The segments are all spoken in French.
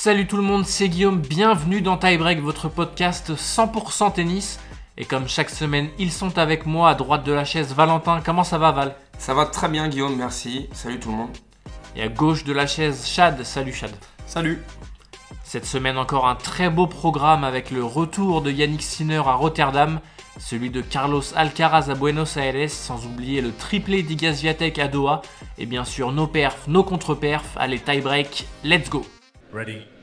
Salut tout le monde, c'est Guillaume, bienvenue dans Tiebreak, votre podcast 100% tennis. Et comme chaque semaine, ils sont avec moi à droite de la chaise. Valentin, comment ça va Val? Ça va très bien Guillaume, merci. Salut tout le monde. Et à gauche de la chaise, Chad. Salut Chad. Salut. Cette semaine encore un très beau programme avec le retour de Yannick Sinner à Rotterdam, celui de Carlos Alcaraz à Buenos Aires, sans oublier le triplé d'Igaz Viatek à Doha, et bien sûr nos perfs, nos contre-perfs. Allez, tie-break, let's go Ready.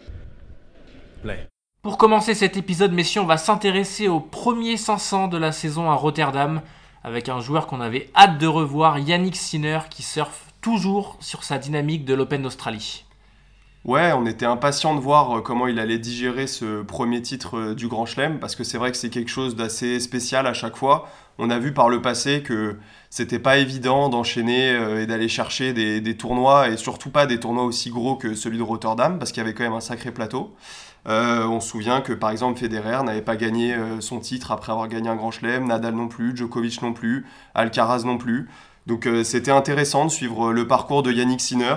Pour commencer cet épisode, messieurs, on va s'intéresser au premier 500 de la saison à Rotterdam, avec un joueur qu'on avait hâte de revoir, Yannick Sinner, qui surfe toujours sur sa dynamique de l'Open d'Australie. Ouais, on était impatient de voir euh, comment il allait digérer ce premier titre euh, du Grand Chelem, parce que c'est vrai que c'est quelque chose d'assez spécial à chaque fois. On a vu par le passé que c'était pas évident d'enchaîner euh, et d'aller chercher des, des tournois, et surtout pas des tournois aussi gros que celui de Rotterdam, parce qu'il y avait quand même un sacré plateau. Euh, on se souvient que par exemple Federer n'avait pas gagné euh, son titre après avoir gagné un grand chelem, Nadal non plus, Djokovic non plus, Alcaraz non plus. Donc euh, c'était intéressant de suivre le parcours de Yannick Sinner.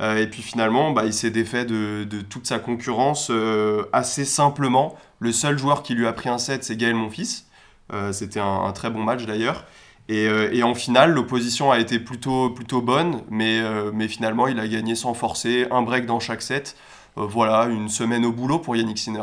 Et puis finalement, bah, il s'est défait de, toute sa concurrence assez simplement. Le seul joueur qui lui a pris un set, c'est Gaël Monfils. C'était un, très bon match d'ailleurs. Et, en finale, l'opposition a été plutôt, plutôt bonne, mais finalement, il a gagné sans forcer, un break dans chaque set. Euh, voilà, une semaine au boulot pour Yannick Sinner.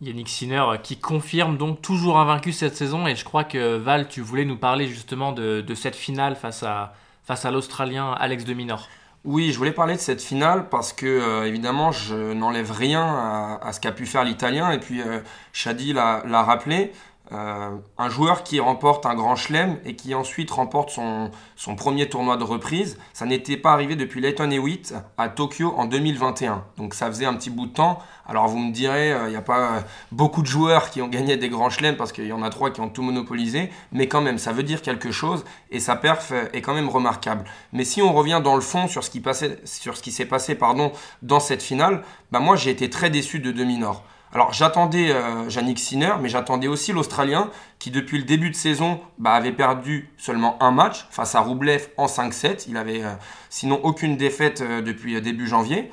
Yannick Sinner euh, qui confirme donc toujours invaincu cette saison, et je crois que Val, tu voulais nous parler justement de, de cette finale face à, face à l'Australien Alex de Minor. Oui, je voulais parler de cette finale parce que euh, évidemment je n'enlève rien à, à ce qu'a pu faire l'Italien et puis euh, Shadi l'a l'a rappelé. Euh, un joueur qui remporte un grand chelem et qui ensuite remporte son, son premier tournoi de reprise, ça n'était pas arrivé depuis Leighton Hewitt à Tokyo en 2021. Donc ça faisait un petit bout de temps. Alors vous me direz, euh, il n'y a pas euh, beaucoup de joueurs qui ont gagné des grands chelems parce qu'il y en a trois qui ont tout monopolisé, mais quand même, ça veut dire quelque chose et sa perf est quand même remarquable. Mais si on revient dans le fond sur ce qui, passait, sur ce qui s'est passé pardon, dans cette finale, bah moi j'ai été très déçu de Demi-Nord. Alors j'attendais euh, Yannick Sinner, mais j'attendais aussi l'Australien qui depuis le début de saison bah, avait perdu seulement un match face à Roublev en 5-7. Il avait euh, sinon aucune défaite euh, depuis euh, début janvier.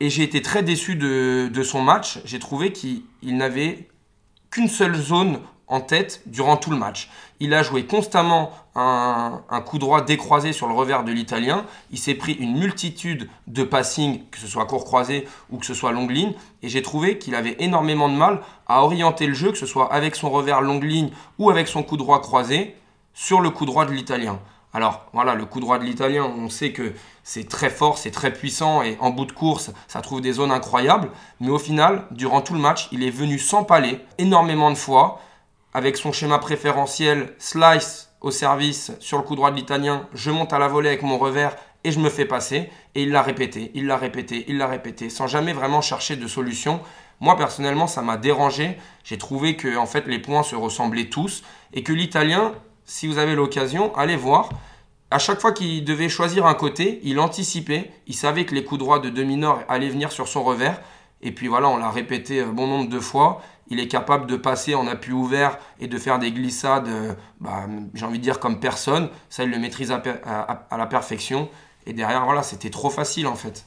Et j'ai été très déçu de, son match. J'ai trouvé qu'il il n'avait qu'une seule zone en tête durant tout le match. Il a joué constamment un, coup droit décroisé sur le revers de l'Italien. Il s'est pris une multitude de passings, que ce soit court croisé ou que ce soit longue ligne. Et j'ai trouvé qu'il avait énormément de mal à orienter le jeu, que ce soit avec son revers longue ligne ou avec son coup droit croisé, sur le coup droit de l'Italien. Alors voilà, le coup droit de l'Italien, on sait que c'est très fort, c'est très puissant et en bout de course, ça trouve des zones incroyables. Mais au final, durant tout le match, il est venu s'empaler énormément de fois avec son schéma préférentiel slice au service sur le coup droit de l'Italien. Je monte à la volée avec mon revers et je me fais passer. Et il l'a répété, il l'a répété, il l'a répété, sans jamais vraiment chercher de solution. Moi personnellement, ça m'a dérangé. J'ai trouvé que en fait les points se ressemblaient tous et que l'Italien, si vous avez l'occasion, allez voir. À chaque fois qu'il devait choisir un côté, il anticipait, il savait que les coups droits de demi-nord allaient venir sur son revers. Et puis voilà, on l'a répété un bon nombre de fois. Il est capable de passer en appui ouvert et de faire des glissades, euh, bah, j'ai envie de dire comme personne. Ça, il le maîtrise à, la perfection. Et derrière, voilà, c'était trop facile en fait.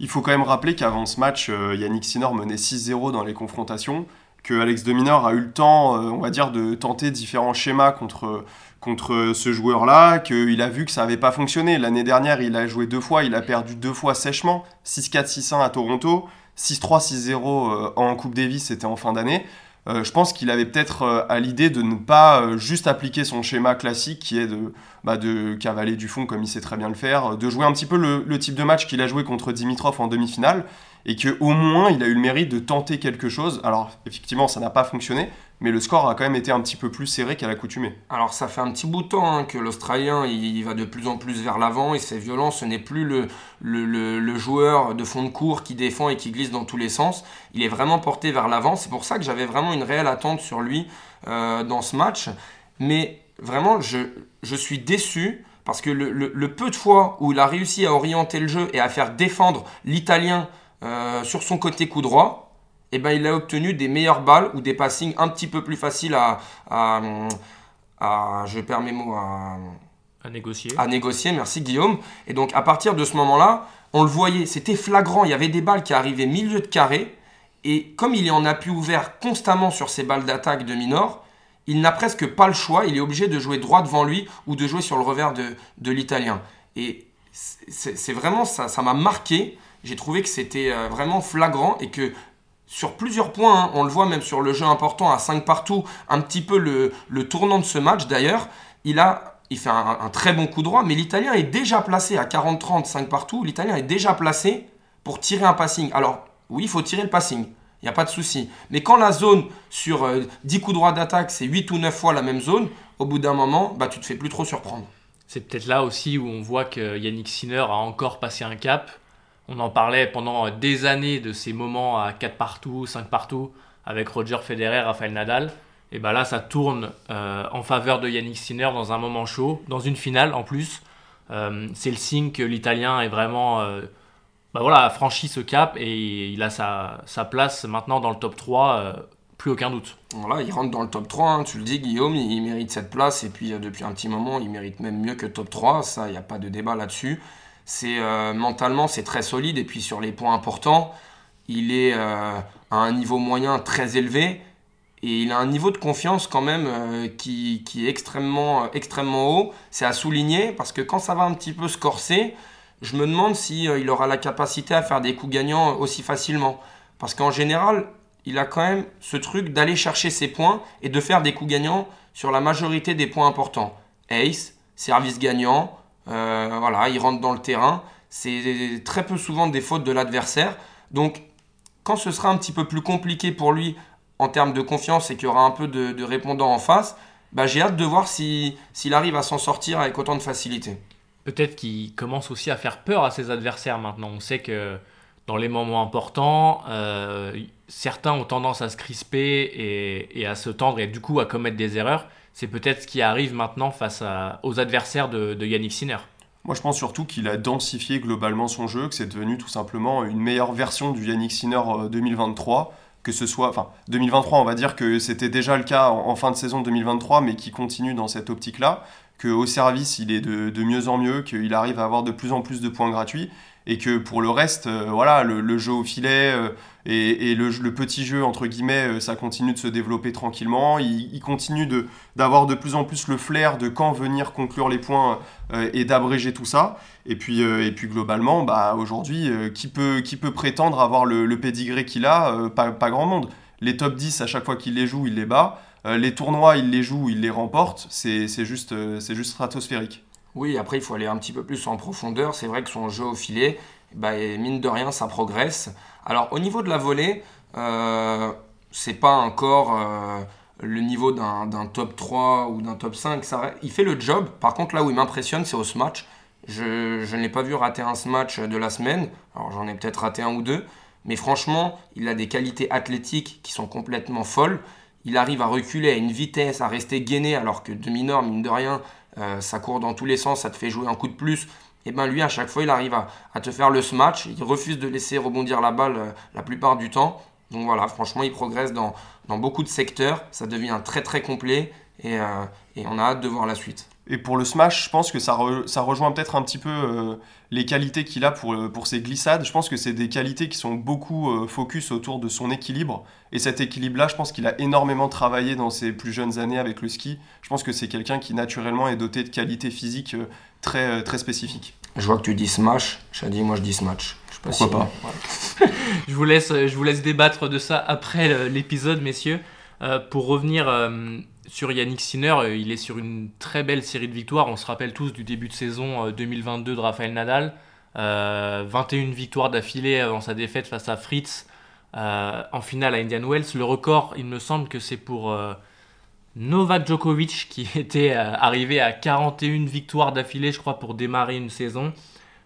Il faut quand même rappeler qu'avant ce match, euh, Yannick Sinner menait 6-0 dans les confrontations, que Alex de Minaur a eu le temps, euh, on va dire, de tenter différents schémas contre, contre ce joueur-là, qu'il a vu que ça n'avait pas fonctionné. L'année dernière, il a joué deux fois, il a perdu deux fois sèchement, 6-4, 6-1 à Toronto, 6-3, 6-0 euh, en Coupe Davis, c'était en fin d'année. Euh, je pense qu'il avait peut-être euh, à l'idée de ne pas juste appliquer son schéma classique qui est de, bah, de cavaler du fond comme il sait très bien le faire, de jouer un petit peu le, le type de match qu'il a joué contre Dimitrov en demi-finale, et que au moins il a eu le mérite de tenter quelque chose. Alors effectivement ça n'a pas fonctionné, mais le score a quand même été un petit peu plus serré qu'à l'accoutumée. Alors ça fait un petit bout de temps hein, que l'Australien il, il va de plus en plus vers l'avant et c'est violent. Ce n'est plus le, le, joueur de fond de cours qui défend et qui glisse dans tous les sens. Il est vraiment porté vers l'avant. C'est pour ça que j'avais vraiment une réelle attente sur lui euh, dans ce match. Mais vraiment, je, je suis déçu parce que le peu de fois où il a réussi à orienter le jeu et à faire défendre l'Italien euh, sur son côté coup droit, eh ben, il a obtenu des meilleures balles ou des passings un petit peu plus faciles à, à, à- je perds mes mots, à, À négocier. À négocier, merci Guillaume. Et donc à partir de ce moment-là, on le voyait, c'était flagrant, il y avait des balles qui arrivaient milieu de carré, et comme il est en appui ouvert constamment sur ces balles d'attaque de Minor, il n'a presque pas le choix, il est obligé de jouer droit devant lui ou de jouer sur le revers de, de l'Italien. Et c'est vraiment ça, ça m'a marqué. J'ai trouvé que c'était euh, vraiment flagrant et que sur plusieurs points, hein, on le voit même sur le jeu important à 5 partout, un petit peu le, tournant de ce match d'ailleurs, il, a, il fait un, un, très bon coup droit, mais l'Italien est déjà placé à 40-30, 5 partout, l'Italien est déjà placé pour tirer un passing. Alors oui, il faut tirer le passing, il n'y a pas de souci. Mais quand la zone sur 10 euh, coups droits d'attaque, c'est 8 ou 9 fois la même zone, au bout d'un moment, bah, tu te fais plus trop surprendre. C'est peut-être là aussi où on voit que Yannick Sinner a encore passé un cap. On en parlait pendant des années de ces moments à 4 partout, 5 partout, avec Roger Federer, Rafael Nadal. Et bien là, ça tourne euh, en faveur de Yannick Sinner dans un moment chaud, dans une finale en plus. Euh, c'est le signe que l'Italien est vraiment bah voilà, a franchi ce cap et il a sa, sa place maintenant dans le top 3, euh, plus aucun doute. Voilà, il rentre dans le top 3, hein, tu le dis Guillaume, il, il, mérite cette place et puis depuis un petit moment, il mérite même mieux que top 3, ça, il n'y a pas de débat là-dessus. C'est euh, mentalement, c'est très solide et puis sur les points importants, il est euh, à un niveau moyen très élevé et il a un niveau de confiance quand même euh, qui, qui, est extrêmement, extrêmement haut. C'est à souligner parce que quand ça va un petit peu se corser, je me demande si euh, il aura la capacité à faire des coups gagnants aussi facilement. Parce qu'en général, il a quand même ce truc d'aller chercher ses points et de faire des coups gagnants sur la majorité des points importants. Ace, service gagnant, euh, voilà, il rentre dans le terrain. C'est très peu souvent des fautes de l'adversaire. Donc, quand ce sera un petit peu plus compliqué pour lui en termes de confiance et qu'il y aura un peu de, répondants en face, bah, j'ai hâte de voir s'il si, arrive à s'en sortir avec autant de facilité peut-être qu'il commence aussi à faire peur à ses adversaires maintenant. On sait que dans les moments importants, euh, certains ont tendance à se crisper et, à se tendre et du coup à commettre des erreurs. C'est peut-être ce qui arrive maintenant face aux adversaires de, Yannick Sinner. Moi, je pense surtout qu'il a densifié globalement son jeu, que c'est devenu tout simplement une meilleure version du Yannick Sinner 2023. Que ce soit, enfin, 2023, on va dire que c'était déjà le cas en, en fin de saison 2023, mais qui continue dans cette optique-là qu'au service, il est de, de, mieux en mieux, qu'il arrive à avoir de plus en plus de points gratuits, et que pour le reste, euh, voilà, le, jeu au filet euh, et, le, petit jeu, entre guillemets, euh, ça continue de se développer tranquillement. Il, continue d'avoir de, plus en plus le flair de quand venir conclure les points et d'abréger tout ça. Et puis, et puis globalement, bah, aujourd'hui, qui, peut, prétendre avoir le, le qu'il a? Pas, grand monde. Les top 10, à chaque fois qu'il les joue, il les bat. Les tournois, il les joue, il les remporte, c'est juste, juste stratosphérique. Oui, après, il faut aller un petit peu plus en profondeur. C'est vrai que son jeu au filet, bah, mine de rien, ça progresse. Alors, au niveau de la volée, euh, c'est pas encore euh, le niveau d'un top 3 ou d'un top 5. Ça, il fait le job. Par contre, là où il m'impressionne, c'est au smash. Je, je ne l'ai pas vu rater un smash de la semaine. Alors, j'en ai peut-être raté un ou deux. Mais franchement, il a des qualités athlétiques qui sont complètement folles il arrive à reculer à une vitesse, à rester gainé, alors que demi-nord, mine de rien, euh, ça court dans tous les sens, ça te fait jouer un coup de plus. Et ben lui, à chaque fois, il arrive à, te faire le smash. Il refuse de laisser rebondir la balle euh, la plupart du temps. Donc voilà, franchement, il progresse dans, beaucoup de secteurs. Ça devient très très complet et, euh, et on a hâte de voir la suite. Et pour le smash, je pense que ça, re, ça rejoint peut-être un petit peu euh, les qualités qu'il a pour, pour ses glissades. Je pense que c'est des qualités qui sont beaucoup euh, focus autour de son équilibre. Et cet équilibre-là, je pense qu'il a énormément travaillé dans ses plus jeunes années avec le ski. Je pense que c'est quelqu'un qui naturellement est doté de qualités physiques euh, très, très spécifiques. Je vois que tu dis smash, Shadi, moi je dis smash. Je sais pas Pourquoi si pas je, vous laisse, je vous laisse débattre de ça après l'épisode, messieurs. Euh, pour revenir euh, sur Yannick Sinner, euh, il est sur une très belle série de victoires. On se rappelle tous du début de saison 2022 de Rafael Nadal. 21 victoires d'affilée avant sa défaite face à Fritz en finale à Indian Wells. Le record, il me semble que c'est pour Novak Djokovic qui était arrivé à 41 victoires d'affilée, je crois, pour démarrer une saison.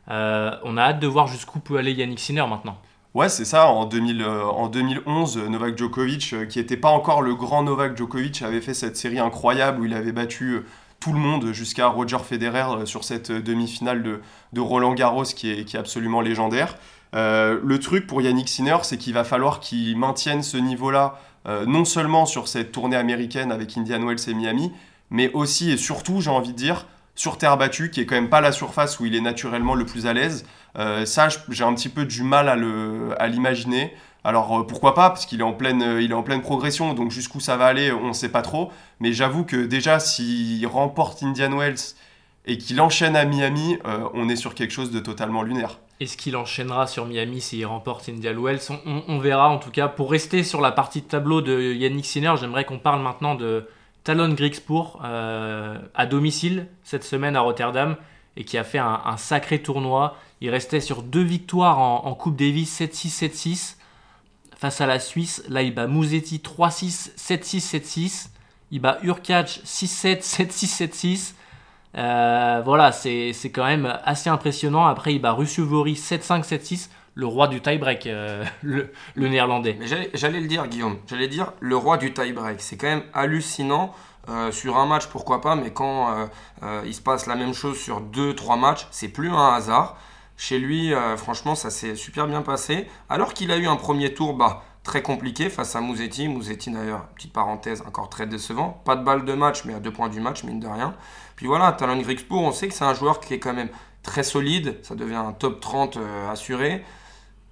on a hâte de voir jusqu'où peut aller Yannick Sinner maintenant. Ouais, c'est ça. En, 2000, euh, 2011, Novak Djokovic, euh, qui n'était pas encore le grand Novak Djokovic, avait fait cette série incroyable où il avait battu euh, tout le monde jusqu'à Roger Federer sur cette demi-finale de, Roland Garros qui est, absolument légendaire. Euh, le truc pour Yannick Sinner, c'est qu'il va falloir qu'il maintienne ce niveau-là, euh, non seulement sur cette tournée américaine avec Indian Wells et Miami, mais aussi et surtout, j'ai envie de dire, sur terre battue, qui est quand même pas la surface où il est naturellement le plus à l'aise. Euh, ça, j'ai un petit peu du mal à l'imaginer. Alors euh, pourquoi pas, parce qu'il est, en pleine, euh, il est en pleine progression, donc jusqu'où ça va aller, on ne sait pas trop. Mais j'avoue que déjà, s'il remporte Indian Wells et qu'il enchaîne à Miami, on est sur quelque chose de totalement lunaire. Est-ce qu'il enchaînera sur Miami s'il remporte Indian Wells on, verra en tout cas. Pour rester sur la partie de tableau de Yannick Sinner, j'aimerais qu'on parle maintenant de Talon Griekspoor à domicile cette semaine à Rotterdam et qui a fait un, sacré tournoi. Il restait sur deux victoires en, Coupe Davis 7-6, 7-6 face à la Suisse. Là, il bat Musetti 3-6, 7-6, 7-6. Il bat Urkac 6-7, 7-6, 7-6. voilà, c'est quand même assez impressionnant. Après, il bat Vori 7-5, 7-6 le roi du tie-break, euh, le, néerlandais. J'allais le dire, Guillaume. J'allais dire le roi du tie-break. C'est quand même hallucinant. Euh, sur un match, pourquoi pas, mais quand euh, il se passe la même chose sur 2-3 matchs, c'est plus un hasard. Chez lui, franchement, ça s'est super bien passé. Alors qu'il a eu un premier tour bah, très compliqué face à Mouzetti. Mouzetti, d'ailleurs, petite parenthèse, encore très décevant. Pas de balle de match, mais à deux points du match, mine de rien. Puis voilà, Talon Grixpour, on sait que c'est un joueur qui est quand même très solide. Ça devient un top 30 assuré.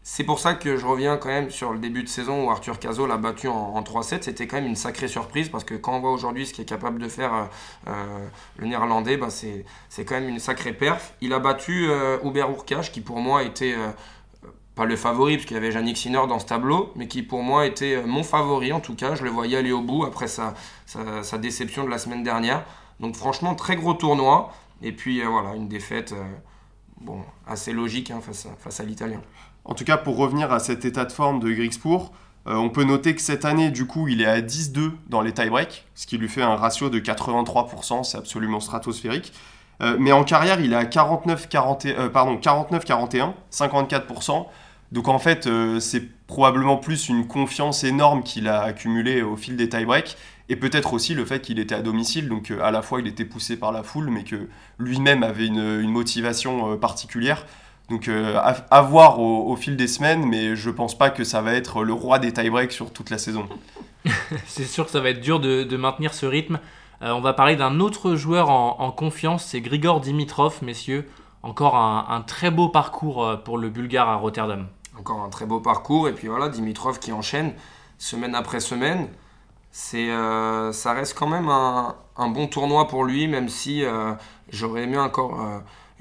C'est pour ça que je reviens quand même sur le début de saison où Arthur Cazot l'a battu en, 3-7. C'était quand même une sacrée surprise parce que quand on voit aujourd'hui ce qu'est capable de faire euh, euh, le néerlandais, bah c'est quand même une sacrée perf. Il a battu euh, Hubert qui pour moi était pas le favori parce qu'il y avait Yannick Sinner dans ce tableau, mais qui pour moi était mon favori en tout cas. Je le voyais aller au bout après sa, sa, déception de la semaine dernière. Donc franchement, très gros tournoi. Et puis voilà, une défaite bon, assez logique hein, face face à l'Italien. En tout cas, pour revenir à cet état de forme de Grixpour, euh, on peut noter que cette année, du coup, il est à 10-2 dans les tie-breaks, ce qui lui fait un ratio de 83%, c'est absolument stratosphérique. Euh, mais en carrière, il est à 49-41, euh, pardon, 54%. Donc en fait, c'est probablement plus une confiance énorme qu'il a accumulée au fil des tie-breaks, et peut-être aussi le fait qu'il était à domicile, donc à la fois il était poussé par la foule, mais que lui-même avait une motivation particulière. Donc euh, à, voir au, fil des semaines, mais je pense pas que ça va être le roi des tie-breaks sur toute la saison. c'est sûr que ça va être dur de, maintenir ce rythme. Euh, on va parler d'un autre joueur en, confiance, c'est Grigor Dimitrov, messieurs. Encore un, très beau parcours euh, pour le Bulgare à Rotterdam. Encore un très beau parcours, et puis voilà, Dimitrov qui enchaîne semaine après semaine. C'est, ça reste quand même un, bon tournoi pour lui, même si j'aurais aimé encore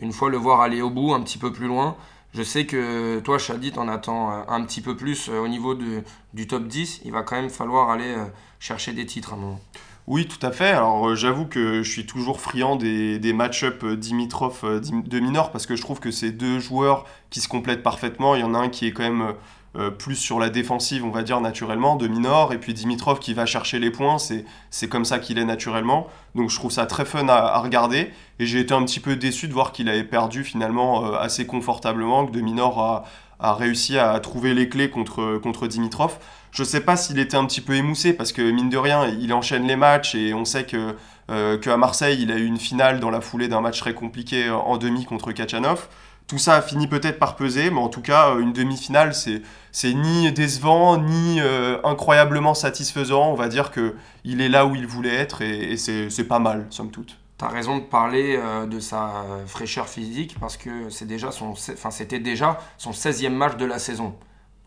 une fois le voir aller au bout, un petit peu plus loin. Je sais que toi, Shadi, t'en attends euh, un petit peu plus euh, au niveau du top 10. Il va quand même falloir aller euh, chercher des titres à un moment. Oui, tout à fait. Alors j'avoue que je suis toujours friand des, des match-up Dimitrov de Minor parce que je trouve que c'est deux joueurs qui se complètent parfaitement. Il y en a un qui est quand même euh, plus sur la défensive, on va dire naturellement, de Minor, et puis Dimitrov qui va chercher les points, c'est comme ça qu'il est naturellement. Donc je trouve ça très fun à, regarder, et j'ai été un petit peu déçu de voir qu'il avait perdu finalement euh, assez confortablement, que de Minor a, a, réussi à trouver les clés contre, contre Dimitrov. Je sais pas s'il était un petit peu émoussé, parce que mine de rien, il enchaîne les matchs, et on sait que euh, qu'à Marseille, il a eu une finale dans la foulée d'un match très compliqué en demi contre Kachanov. Tout ça a fini peut-être par peser, mais en tout cas, une demi-finale, c'est c'est ni décevant ni euh, incroyablement satisfaisant. On va dire que il est là où il voulait être et, c'est pas mal, somme toute. Tu as raison de parler euh, de sa fraîcheur physique parce que c'est déjà son, enfin, c'était déjà son 16e match de la saison.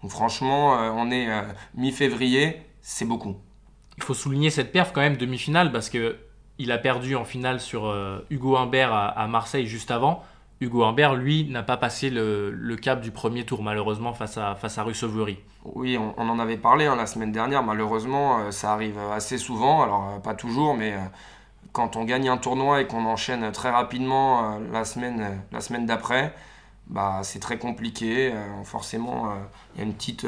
Donc franchement, euh, on est mi-février, c'est beaucoup. Il faut souligner cette perf quand même demi-finale parce que il a perdu en finale sur Hugo Humbert à Marseille juste avant. Hugo Humbert, lui, n'a pas passé le, cap du premier tour, malheureusement, face à, face à Oui, on, en avait parlé hein, la semaine dernière. Malheureusement, euh, ça arrive assez souvent. Alors, euh, pas toujours, mais euh, quand on gagne un tournoi et qu'on enchaîne très rapidement la semaine, semaine d'après, bah, c'est très compliqué. forcément, il y a une petite,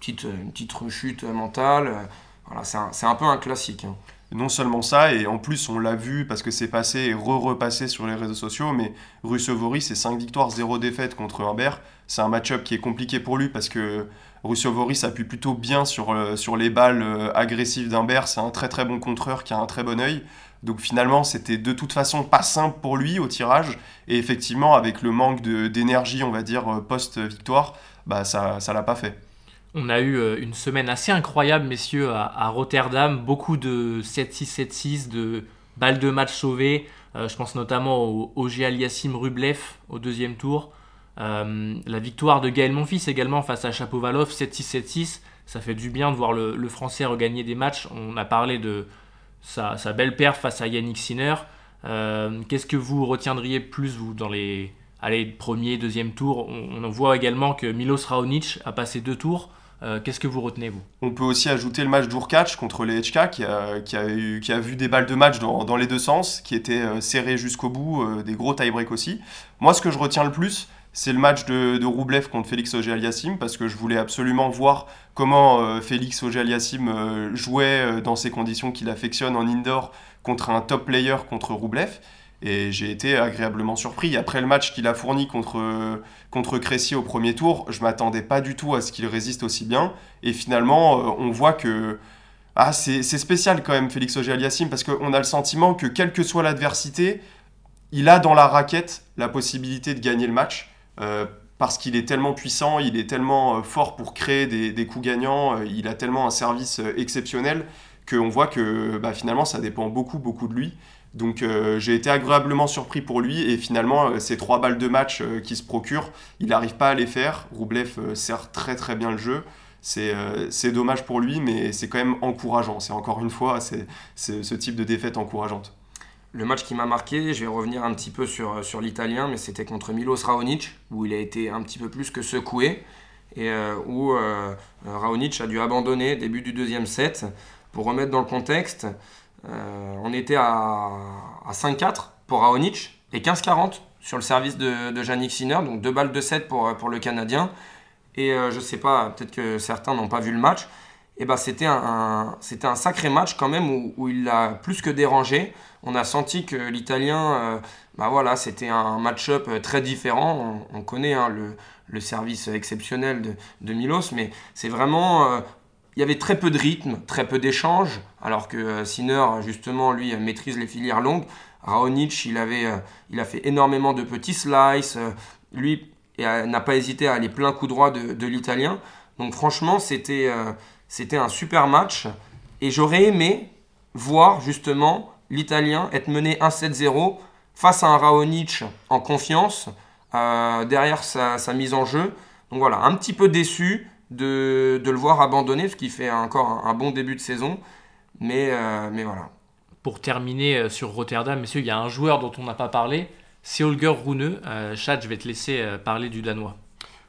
petite, une petite rechute mentale. voilà, c'est un, peu un classique. Hein non seulement ça, et en plus on l'a vu parce que c'est passé et re-repassé sur les réseaux sociaux, mais Russovori, c'est 5 victoires, 0 défaites contre Humbert. C'est un match-up qui est compliqué pour lui parce que Russovori s'appuie plutôt bien sur, euh, sur les balles euh, agressives d'Humbert. C'est un très très bon contreur qui a un très bon œil. Donc finalement, c'était de toute façon pas simple pour lui au tirage. Et effectivement, avec le manque d'énergie, on va dire, euh, post-victoire, bah ça ne l'a pas fait. On a eu euh, une semaine assez incroyable, messieurs, à, Rotterdam. Beaucoup de 7-6, 7-6, de balles de match sauvées. je pense notamment au, au Aliassim Rublev au deuxième tour. la victoire de Gaël Monfils également face à Chapovalov 7-6, 7-6. Ça fait du bien de voir le, Français regagner des matchs. On a parlé de sa, belle perf face à Yannick Sinner. Qu'est-ce que vous retiendriez plus, vous, dans les allez, premier, deuxième tour? On, on voit également que Milos Raonic a passé deux tours. Euh, qu'est-ce que vous retenez, vous? On peut aussi ajouter le match d'Urkac contre les HK qui a, qui, a vu des balles de match dans, dans les deux sens, qui était euh, serré jusqu'au bout, euh, des gros tie-break aussi. Moi, ce que je retiens le plus, c'est le match de, de Roublev contre Félix Auger-Aliassime, parce que je voulais absolument voir comment Félix Auger-Aliassime jouait dans ces conditions qu'il affectionne en indoor contre un top player contre Roublev. Et j'ai été agréablement surpris. Après le match qu'il a fourni contre, contre Crécy au premier tour, je m'attendais pas du tout à ce qu'il résiste aussi bien. Et finalement, euh, on voit que ah, c'est spécial quand même, Félix Auger-Aliassime, parce qu'on a le sentiment que quelle que soit l'adversité, il a dans la raquette la possibilité de gagner le match. Euh, parce qu'il est tellement puissant, il est tellement euh, fort pour créer des, des coups gagnants, il a tellement un service exceptionnel qu'on voit que bah, finalement ça dépend beaucoup, beaucoup de lui. Donc euh, j'ai été agréablement surpris pour lui et finalement euh, ces trois balles de match euh, qu'il se procure, il n'arrive pas à les faire. Roublev sert très très bien le jeu. C'est dommage pour lui mais c'est quand même encourageant. C'est encore une fois c'est ce type de défaite encourageante. Le match qui m'a marqué, je vais revenir un petit peu sur, sur l'italien, mais c'était contre Milos Raonic, où il a été un petit peu plus que secoué, et où Raonic a dû abandonner début du deuxième set. Pour remettre dans le contexte, euh, on était à, 5-4 pour Raonic et 15-40 sur le service de, de Yannick Sinner, donc 2 balles de 7 pour, le Canadien. Et euh, je sais pas, peut-être que certains n'ont pas vu le match. Et ben c'était un, sacré match quand même où, il a plus que dérangé. On a senti que l'Italien, euh, bah voilà, c'était un match-up très différent. On, connaît hein, le, service exceptionnel de Milos, mais c'est vraiment il y avait très peu de rythme, très peu d'échanges, alors que euh, Sinner, justement, lui, maîtrise les filières longues. Raonic, il, avait, euh, a fait énormément de petits slices. Euh, lui n'a pas hésité à aller plein coup droit de, l'italien. Donc franchement, c'était c'était un super match. Et j'aurais aimé voir justement l'italien être mené 1-7-0 face à un Raonic en confiance, derrière sa, sa, mise en jeu. Donc voilà, un petit peu déçu de, le voir abandonner, ce qui fait encore un, bon début de saison. Mais, euh, mais voilà. Pour terminer euh, sur Rotterdam, messieurs, il y a un joueur dont on n'a pas parlé, c'est Holger Rune. Euh, Chad, je vais te laisser parler du Danois.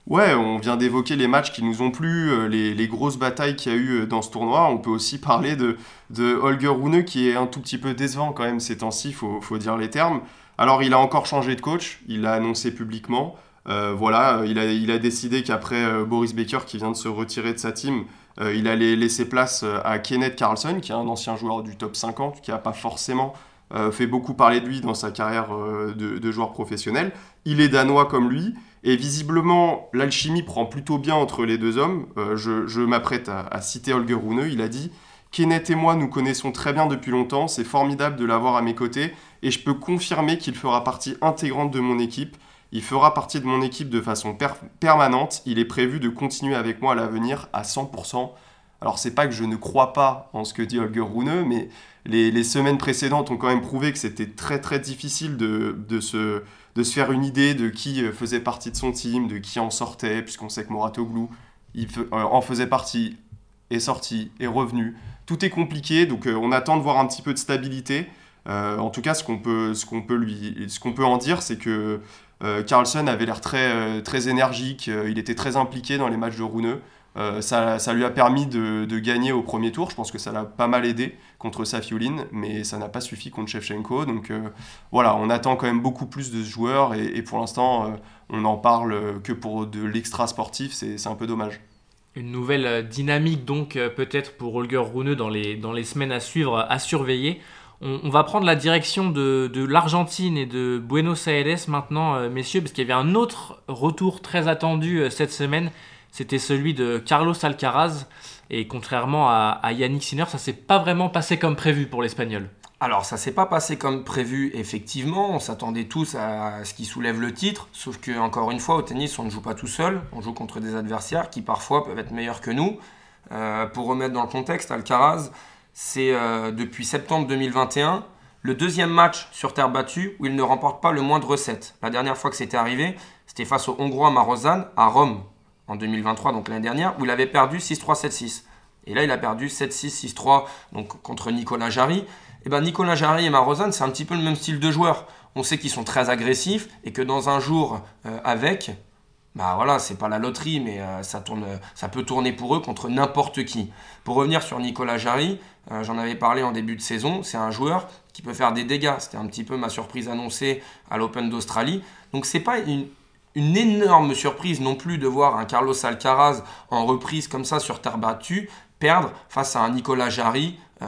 Ouais, on vient d'évoquer les matchs qui nous ont plu, les, grosses batailles qu'il y a eu dans ce tournoi. On peut aussi parler de, de Holger Rune qui est un tout petit peu décevant quand même ces temps-ci, il faut, faut, dire les termes. Alors il a encore changé de coach, il l'a annoncé publiquement. Euh, voilà, il a, il a décidé qu'après euh, Boris Baker, qui vient de se retirer de sa team, euh, il allait laisser place à Kenneth Carlson, qui est un ancien joueur du top 50, qui n'a pas forcément fait beaucoup parler de lui dans sa carrière de, joueur professionnel. Il est danois comme lui, et visiblement, l'alchimie prend plutôt bien entre les deux hommes. je, m'apprête à, à, citer Holger Rune, il a dit Kenneth et moi nous connaissons très bien depuis longtemps, c'est formidable de l'avoir à mes côtés, et je peux confirmer qu'il fera partie intégrante de mon équipe. Il fera partie de mon équipe de façon permanente. Il est prévu de continuer avec moi à l'avenir à 100%. Alors c'est pas que je ne crois pas en ce que dit Holger Rune, mais les, semaines précédentes ont quand même prouvé que c'était très très difficile de, de, se, de se faire une idée de qui euh, faisait partie de son team, de qui en sortait, puisqu'on sait que Moratoglou il euh, en faisait partie, est sorti, est revenu. Tout est compliqué, donc euh, on attend de voir un petit peu de stabilité. en tout cas, ce qu'on peut, qu'on peut, qu'on peut en dire, c'est que Carlson avait l'air très, euh, très énergique, euh, il était très impliqué dans les matchs de Rune. ça, ça, lui a permis de, de, gagner au premier tour. Je pense que ça l'a pas mal aidé contre Safiulin, mais ça n'a pas suffi contre Shevchenko. Donc voilà, on attend quand même beaucoup plus de ce joueur et, pour l'instant, on n'en parle que pour de l'extra sportif. C'est un peu dommage. Une nouvelle dynamique donc peut-être pour Holger Rune dans les, dans les semaines à suivre, à surveiller. On, va prendre la direction de, l'Argentine et de Buenos Aires maintenant, euh, messieurs, parce qu'il y avait un autre retour très attendu euh, cette semaine. C'était celui de Carlos Alcaraz. Et contrairement à, Yannick Sinner, ça s'est pas vraiment passé comme prévu pour l'Espagnol. Alors, ça s'est pas passé comme prévu, effectivement. On s'attendait tous à ce qui soulève le titre. Sauf que, encore une fois, au tennis, on ne joue pas tout seul. On joue contre des adversaires qui parfois peuvent être meilleurs que nous. Euh, pour remettre dans le contexte, Alcaraz, c'est euh, depuis septembre 2021 le deuxième match sur terre battue où il ne remporte pas le moindre set. La dernière fois que c'était arrivé, c'était face au Hongrois Marozan à Rome en 2023, donc l'année dernière, où il avait perdu 6-3, 7-6. Et là, il a perdu 7-6, 6-3 donc contre Nicolas Jarry. Et eh ben Nicolas Jarry et Marozan, c'est un petit peu le même style de joueur. On sait qu'ils sont très agressifs et que dans un jour euh, avec, bah voilà, c'est pas la loterie, mais euh, ça, peut tourner pour eux contre n'importe qui. Pour revenir sur Nicolas Jarry, euh, j'en avais parlé en début de saison, c'est un joueur qui peut faire des dégâts. C'était un petit peu ma surprise annoncée à l'Open d'Australie. Donc c'est pas une, énorme surprise non plus de voir un Carlos Alcaraz en reprise comme ça sur terre battue perdre face à un Nicolas Jarry euh,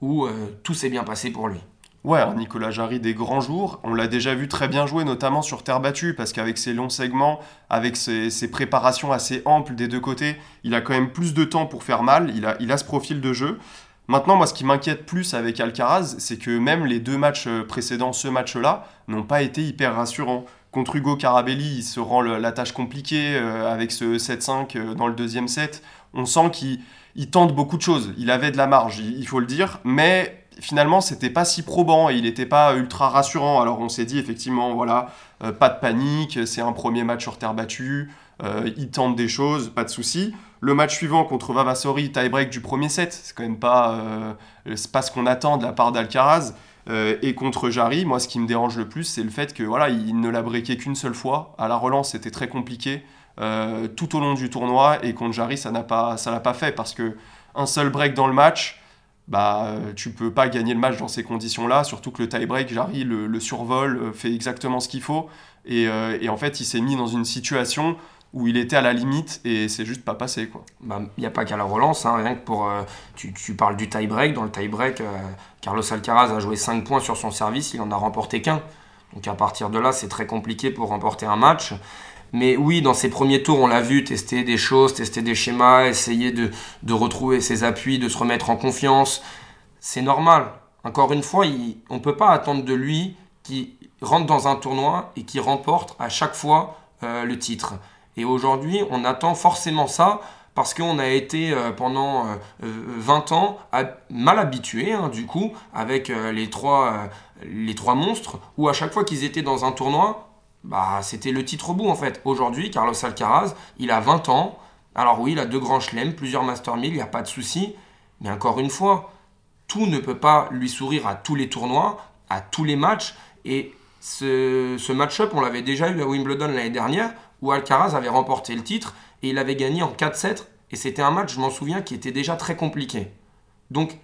où tout s'est bien passé pour lui. Ouais, Nicolas Jarry des grands jours. On l'a déjà vu très bien jouer, notamment sur terre battue, parce qu'avec ses longs segments, avec ses, préparations assez amples des deux côtés, il a quand même plus de temps pour faire mal. Il a, il a ce profil de jeu. Maintenant, moi, ce qui m'inquiète plus avec Alcaraz, c'est que même les deux matchs précédents, ce match-là, n'ont pas été hyper rassurants. Contre Hugo Carabelli, il se rend la tâche compliquée euh, avec ce 7-5 euh, dans le deuxième set. On sent qu'il tente beaucoup de choses. Il avait de la marge, il faut le dire, mais finalement, c'était pas si probant et il n'était pas ultra rassurant. Alors on s'est dit effectivement, voilà, euh, pas de panique, c'est un premier match sur terre battue, euh, il tente des choses, pas de souci. Le match suivant contre Vavasori, tie-break du premier set, c'est quand même pas, euh, pas ce qu'on attend de la part d'Alcaraz. et contre Jarry, moi, ce qui me dérange le plus, c'est le fait que voilà, il ne l'a breaké qu'une seule fois. À la relance, c'était très compliqué tout au long du tournoi. Et contre Jarry, ça n'a pas, l'a pas fait parce que un seul break dans le match, bah, euh, tu peux pas gagner le match dans ces conditions-là, surtout que le tie-break, Jarry le, le, survole, euh, fait exactement ce qu'il faut. Euh, et, en fait, il s'est mis dans une situation où il était à la limite et c'est juste pas passé. Il bah, n'y a pas qu'à la relance, hein, rien que pour. tu, tu, parles du tie-break. Dans le tie-break, Carlos Alcaraz a joué 5 points sur son service, il en a remporté qu'un. Donc à partir de là, c'est très compliqué pour remporter un match. Mais oui, dans ses premiers tours, on l'a vu tester des choses, tester des schémas, essayer de, retrouver ses appuis, de se remettre en confiance. C'est normal. Encore une fois, on ne peut pas attendre de lui qu'il rentre dans un tournoi et qu'il remporte à chaque fois euh, le titre. Et aujourd'hui, on attend forcément ça parce qu'on a été euh, pendant 20 euh, ans mal habitué, hein, du coup, avec les, trois, les trois monstres, où à chaque fois qu'ils étaient dans un tournoi, bah, c'était le titre au bout en fait. Aujourd'hui, Carlos Alcaraz, il a 20 ans. Alors oui, il a deux grands chelems, plusieurs Master 1000, il n'y a pas de souci. Mais encore une fois, tout ne peut pas lui sourire à tous les tournois, à tous les matchs. Et ce, ce match-up, on l'avait déjà eu à Wimbledon l'année dernière, où Alcaraz avait remporté le titre et il avait gagné en 4-7. Et c'était un match, je m'en souviens, qui était déjà très compliqué. Donc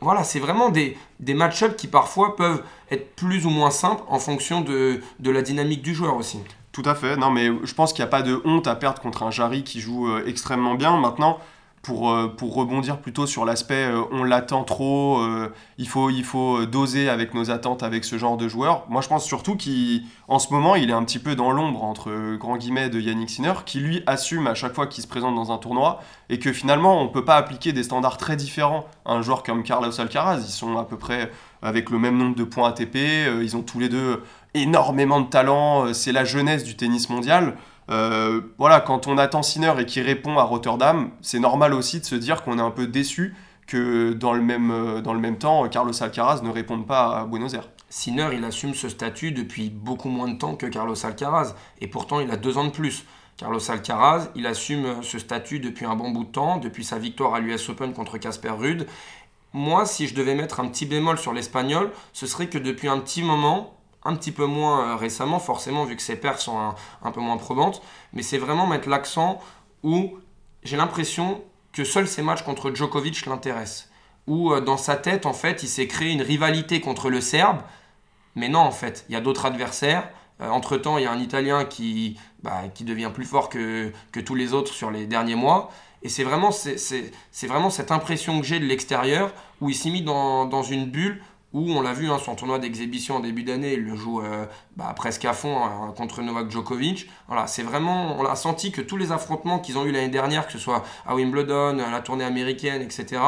voilà, c'est vraiment des, des match-ups qui parfois peuvent être plus ou moins simples en fonction de, de la dynamique du joueur aussi. Tout à fait. Non, mais je pense qu'il n'y a pas de honte à perdre contre un Jarry qui joue euh, extrêmement bien. Maintenant, pour, euh, pour rebondir plutôt sur l'aspect euh, on l'attend trop, euh, il, faut, il faut doser avec nos attentes avec ce genre de joueur. Moi je pense surtout qu'en ce moment il est un petit peu dans l'ombre entre grand guillemets de Yannick Sinner qui lui assume à chaque fois qu'il se présente dans un tournoi et que finalement on ne peut pas appliquer des standards très différents à un joueur comme Carlos Alcaraz. Ils sont à peu près avec le même nombre de points ATP, ils ont tous les deux énormément de talent, c'est la jeunesse du tennis mondial. Euh, voilà, quand on attend Sinner et qu'il répond à Rotterdam, c'est normal aussi de se dire qu'on est un peu déçu que dans le même, euh, dans le même temps, Carlos Alcaraz ne réponde pas à Buenos Aires. Sinner, il assume ce statut depuis beaucoup moins de temps que Carlos Alcaraz, et pourtant il a deux ans de plus. Carlos Alcaraz, il assume ce statut depuis un bon bout de temps, depuis sa victoire à l'US Open contre Casper Ruud. Moi, si je devais mettre un petit bémol sur l'espagnol, ce serait que depuis un petit moment, un petit peu moins euh, récemment, forcément, vu que ses perfs sont un, peu moins probantes. Mais c'est vraiment mettre l'accent où j'ai l'impression que seuls ses matchs contre Djokovic l'intéressent. Où euh, dans sa tête, en fait, il s'est créé une rivalité contre le Serbe. Mais non, en fait, il y a d'autres adversaires. Euh, entre-temps, il y a un Italien qui, bah, qui devient plus fort que, que tous les autres sur les derniers mois. Et c'est vraiment, vraiment cette impression que j'ai de l'extérieur où il s'est mis dans, dans une bulle où on l'a vu, hein, son tournoi d'exhibition en début d'année, il le joue euh, bah, presque à fond hein, contre Novak Djokovic. Voilà, c'est vraiment, on a senti que tous les affrontements qu'ils ont eu l'année dernière, que ce soit à Wimbledon, à la tournée américaine, etc.,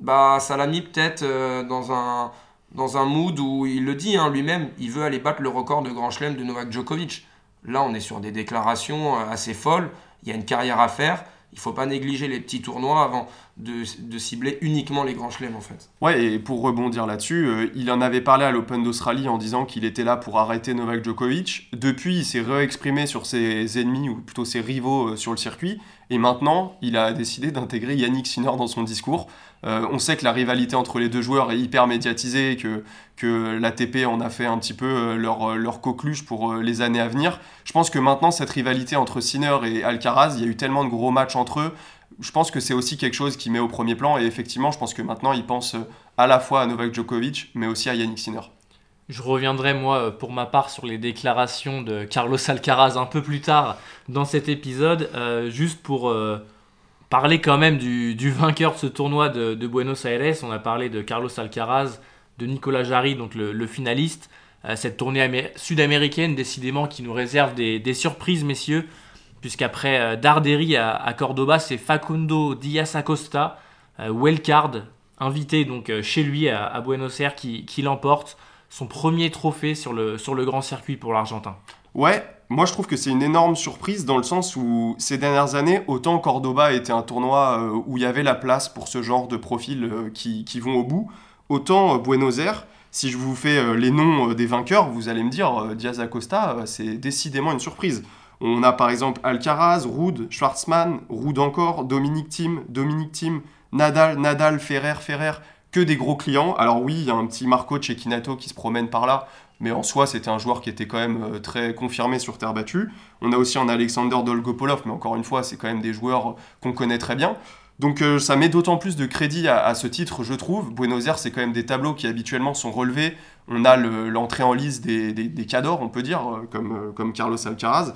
bah, ça l'a mis peut-être euh, dans, un, dans un mood où il le dit hein, lui-même, il veut aller battre le record de Grand Chelem de Novak Djokovic. Là, on est sur des déclarations euh, assez folles, il y a une carrière à faire, il faut pas négliger les petits tournois avant, de, cibler uniquement les grands chelems en fait. Ouais, et pour rebondir là-dessus, euh, il en avait parlé à l'Open d'Australie en disant qu'il était là pour arrêter Novak Djokovic. Depuis, il s'est réexprimé sur ses ennemis, ou plutôt ses rivaux euh, sur le circuit. Et maintenant, il a décidé d'intégrer Yannick Sinner dans son discours. Euh, on sait que la rivalité entre les deux joueurs est hyper médiatisée, que, que l'ATP en a fait un petit peu leur, leur coqueluche pour les années à venir. Je pense que maintenant, cette rivalité entre Sinner et Alcaraz, il y a eu tellement de gros matchs entre eux je pense que c'est aussi quelque chose qui met au premier plan. Et effectivement, je pense que maintenant, il pense euh, à la fois à Novak Djokovic, mais aussi à Yannick Sinner. Je reviendrai, moi, euh, pour ma part, sur les déclarations de Carlos Alcaraz un peu plus tard dans cet épisode, euh, juste pour parler quand même du, vainqueur de ce tournoi de, Buenos Aires. On a parlé de Carlos Alcaraz, de Nicolas Jarry, donc le, finaliste. cette tournée sud-américaine, décidément, qui nous réserve des surprises, messieurs puisqu'après euh, Darderi à, Cordoba, c'est Facundo Diaz Acosta, euh, wildcard, invité donc euh, chez lui à, Buenos Aires, qui, l'emporte son premier trophée sur le, sur le grand circuit pour l'Argentin. Ouais, moi je trouve que c'est une énorme surprise dans le sens où ces dernières années, autant Cordoba était un tournoi où il y avait la place pour ce genre de profils qui, qui vont au bout, autant Buenos Aires, si je vous fais les noms des vainqueurs, vous allez me dire Diaz Acosta, c'est décidément une surprise. On a par exemple Alcaraz, Rude, Schwartzmann, Rude encore, Dominique Thiem, Dominique Thiem, Nadal, Nadal, Ferrer, Ferrer, des gros clients. Alors oui, il y a un petit Marco Cecchinato qui se promène par là, mais en soi, c'était un joueur qui était quand même euh, très confirmé sur terre battue. On a aussi un Alexander Dolgopolov, mais encore une fois, c'est quand même des joueurs qu'on connaît très bien. Donc euh, ça met d'autant plus de crédit à, ce titre, je trouve. Buenos Aires, c'est quand même des tableaux qui habituellement sont relevés. On a l'entrée en lice des, cadors, on peut dire, euh, comme, euh, comme Carlos Alcaraz.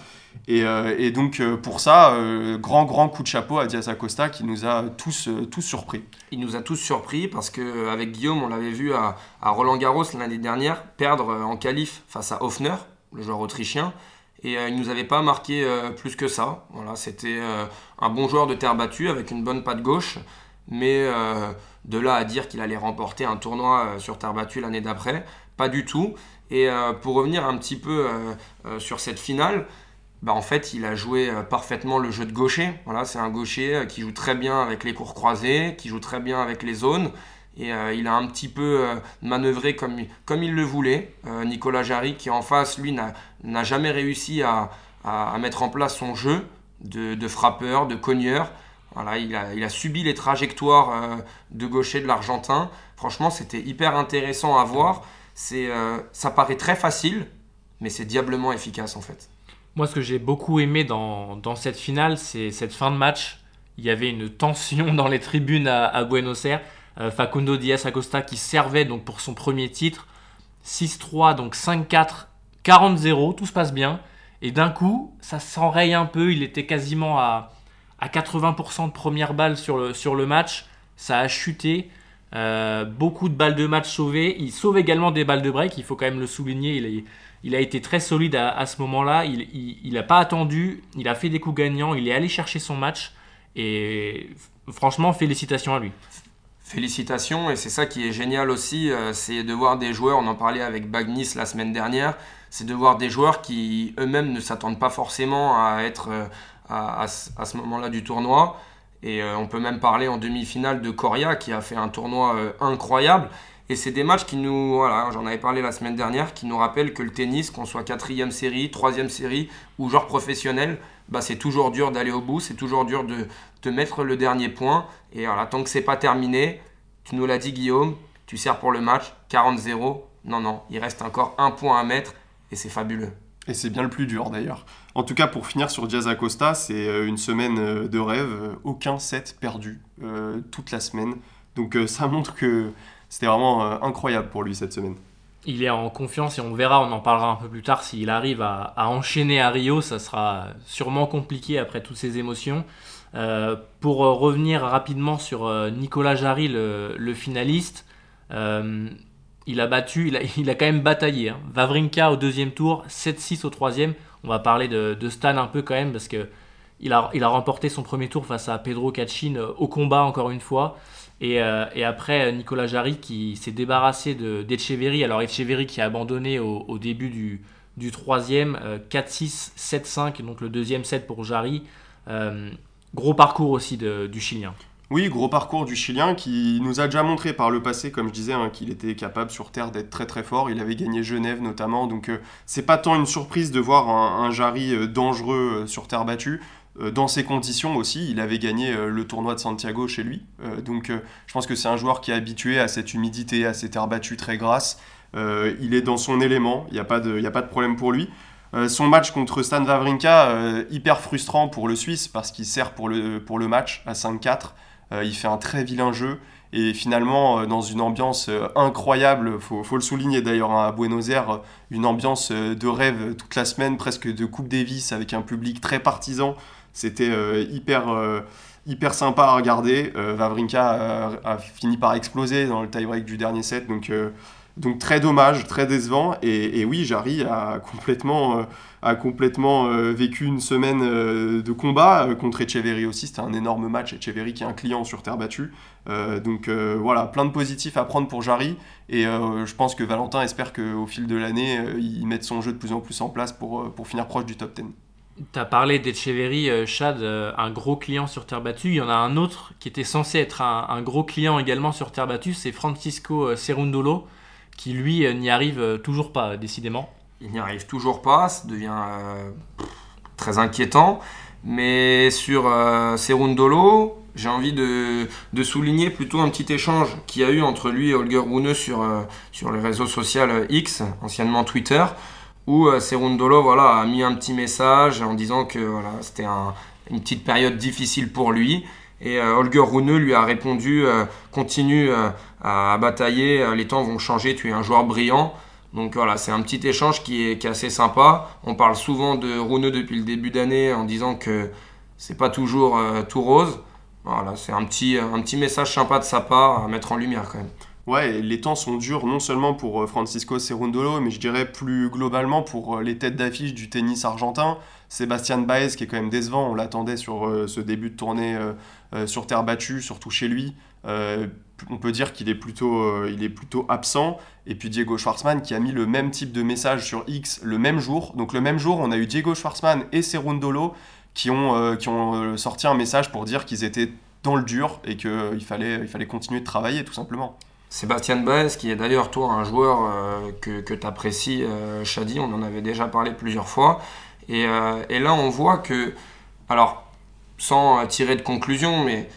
Et, donc pour ça, grand grand coup de chapeau à Diaz Acosta qui nous a tous, tous surpris. Il nous a tous surpris parce qu'avec Guillaume, on l'avait vu à, Roland Garros l'année dernière perdre en qualif face à Hoffner, le joueur autrichien. Et il ne nous avait pas marqué plus que ça. Voilà, C'était un bon joueur de terre battue avec une bonne patte gauche. Mais de là à dire qu'il allait remporter un tournoi sur terre battue l'année d'après, pas du tout. Et pour revenir un petit peu sur cette finale, bah en fait, il a joué parfaitement le jeu de gaucher. C'est un gaucher qui joue très bien avec les cours croisés, qui joue très bien avec les zones. Et euh, il a un petit peu euh, manœuvré comme, il le voulait. Euh, Nicolas Jarry, qui en face, lui, n'a jamais réussi à, mettre en place son jeu de, de frappeur, de cogneur. Voilà, il, a, subi les trajectoires de gaucher de l'Argentin. Franchement, c'était hyper intéressant à voir. C'est, ça paraît très facile, mais c'est diablement efficace en fait. Moi, ce que j'ai beaucoup aimé dans, cette finale, c'est cette fin de match. Il y avait une tension dans les tribunes à, à Buenos Aires. Euh, Facundo Diaz Acosta qui servait donc pour son premier titre. 6-3, donc 5-4, 40-0, tout se passe bien. Et d'un coup, ça s'enraye un peu. Il était quasiment à, à 80% de première balle sur le, sur le match. Ça a chuté. Euh, beaucoup de balles de match sauvées. Il sauve également des balles de break, il faut quand même le souligner. Il, a été très solide à, ce moment-là. Il n'a pas attendu, il a fait des coups gagnants, il est allé chercher son match. Et franchement, félicitations à lui. Félicitations, et c'est ça qui est génial aussi, euh, c'est de voir des joueurs, on en parlait avec Bagnis la semaine dernière, c'est de voir des joueurs qui eux-mêmes ne s'attendent pas forcément à être euh, à, ce moment-là du tournoi. Et euh, on peut même parler en demi-finale de Coria qui a fait un tournoi incroyable. Et c'est des matchs qui nous, voilà, j'en avais parlé la semaine dernière, qui nous rappellent que le tennis, qu'on soit quatrième série, troisième série ou joueur professionnel, bah, c'est toujours dur d'aller au bout, c'est toujours dur de, de mettre le dernier point. Et voilà, tant que c'est pas terminé, tu nous l'as dit Guillaume, tu sers pour le match, 40-0. Non, non, il reste encore un point à mettre et c'est fabuleux. Et c'est bien le plus dur d'ailleurs. En tout cas, pour finir sur Diaz Acosta, c'est euh, une semaine euh, de rêve. Euh, aucun set perdu toute la semaine. Donc ça montre que c'était vraiment incroyable pour lui cette semaine. Il est en confiance et on verra, on en parlera un peu plus tard, s'il arrive à, à, enchaîner à Rio, ça sera sûrement compliqué après toutes ces émotions. Euh, pour revenir rapidement sur Nicolas Jarry, le, finaliste, il a battu, il a, quand même bataillé. Hein. Vavrinka au deuxième tour, 7-6 au troisième. On va parler de, Stan un peu quand même parce que il a, remporté son premier tour face à Pedro Cachin au combat encore une fois. Et, et après, Nicolas Jarry qui s'est débarrassé d'Echeverry. Alors Echeverry qui a abandonné au, début du, du troisième, 4-6, 7-5, donc le deuxième set pour Jarry. Gros parcours aussi du Chilien. Oui, gros parcours du Chilien qui nous a déjà montré par le passé, comme je disais, hein, qu'il était capable sur terre d'être très très fort. Il avait gagné Genève notamment, donc euh, c'est pas tant une surprise de voir un, Jarry euh, dangereux euh, sur terre battue. dans ces conditions aussi, il avait gagné le tournoi de Santiago chez lui. donc je pense que c'est un joueur qui est habitué à cette humidité, à ces terres battues très grasses. il est dans son élément, il n'y a, pas de, a pas de problème pour lui. son match contre Stan Wawrinka, hyper frustrant pour le Suisse parce qu'il sert pour le match à 5-4. Euh, il fait un très vilain jeu. Et finalement, euh, dans une ambiance euh, incroyable, faut, faut le souligner d'ailleurs hein, à Buenos Aires, une ambiance de rêve toute la semaine, presque de Coupe Davis avec un public très partisan. C'était hyper, hyper sympa à regarder. Vavrinka a, fini par exploser dans le tie-break du dernier set, donc, donc très dommage, très décevant. Et, et oui, Jarry a complètement a complètement euh, vécu une semaine euh, de combat euh, contre Echeverry aussi. C'était un énorme match. Echeverry qui est un client sur terre battue. donc voilà, plein de positifs à prendre pour Jarry. Et je pense que Valentin espère qu'au fil de l'année, il mette son jeu de plus en plus en place pour, pour finir proche du top 10. Tu as parlé d'Echeverry, Chad, un gros client sur terre battue. Il y en a un autre qui était censé être un, un gros client également sur terre battue, c'est Francisco Cerundolo, qui lui n'y arrive toujours pas, décidément il n'y arrive toujours pas, ça devient euh, très inquiétant. Mais sur euh, Serundolo, j'ai envie de, souligner plutôt un petit échange qu'il y a eu entre lui et Holger Rune sur, euh, sur le social X, anciennement Twitter, où Serundolo voilà, a mis un petit message en disant que voilà, c'était une petite période difficile pour lui. Et Holger Rune lui a répondu Continue à batailler, les temps vont changer, tu es un joueur brillant. Donc voilà, c'est un petit échange qui est, assez sympa. On parle souvent de Rouneux depuis le début d'année en disant que c'est pas toujours euh, tout rose. Voilà, c'est un petit, un petit message sympa de sa part à mettre en lumière quand même. Ouais, les temps sont durs non seulement pour euh, Francisco Cerundolo, mais je dirais plus globalement pour euh, les têtes d'affiche du tennis argentin. Sébastien Baez qui est quand même décevant, on l'attendait sur ce début de tournée sur terre battue, surtout chez lui on peut dire qu'il est, plutôt, euh, est plutôt absent. Et puis Diego Schwartzmann qui a mis le même type de message sur X le même jour. Donc le même jour, on a eu Diego Schwartzmann et Serundolo qui ont, euh, qui ont euh, sorti un message pour dire qu'ils étaient dans le dur et qu'il fallait, il fallait continuer de travailler tout simplement. Sébastien Baez, qui est d'ailleurs toi un joueur que, que tu apprécies, Shadi, on en avait déjà parlé plusieurs fois. Et, et, là on voit que, alors sans tirer de conclusion, mais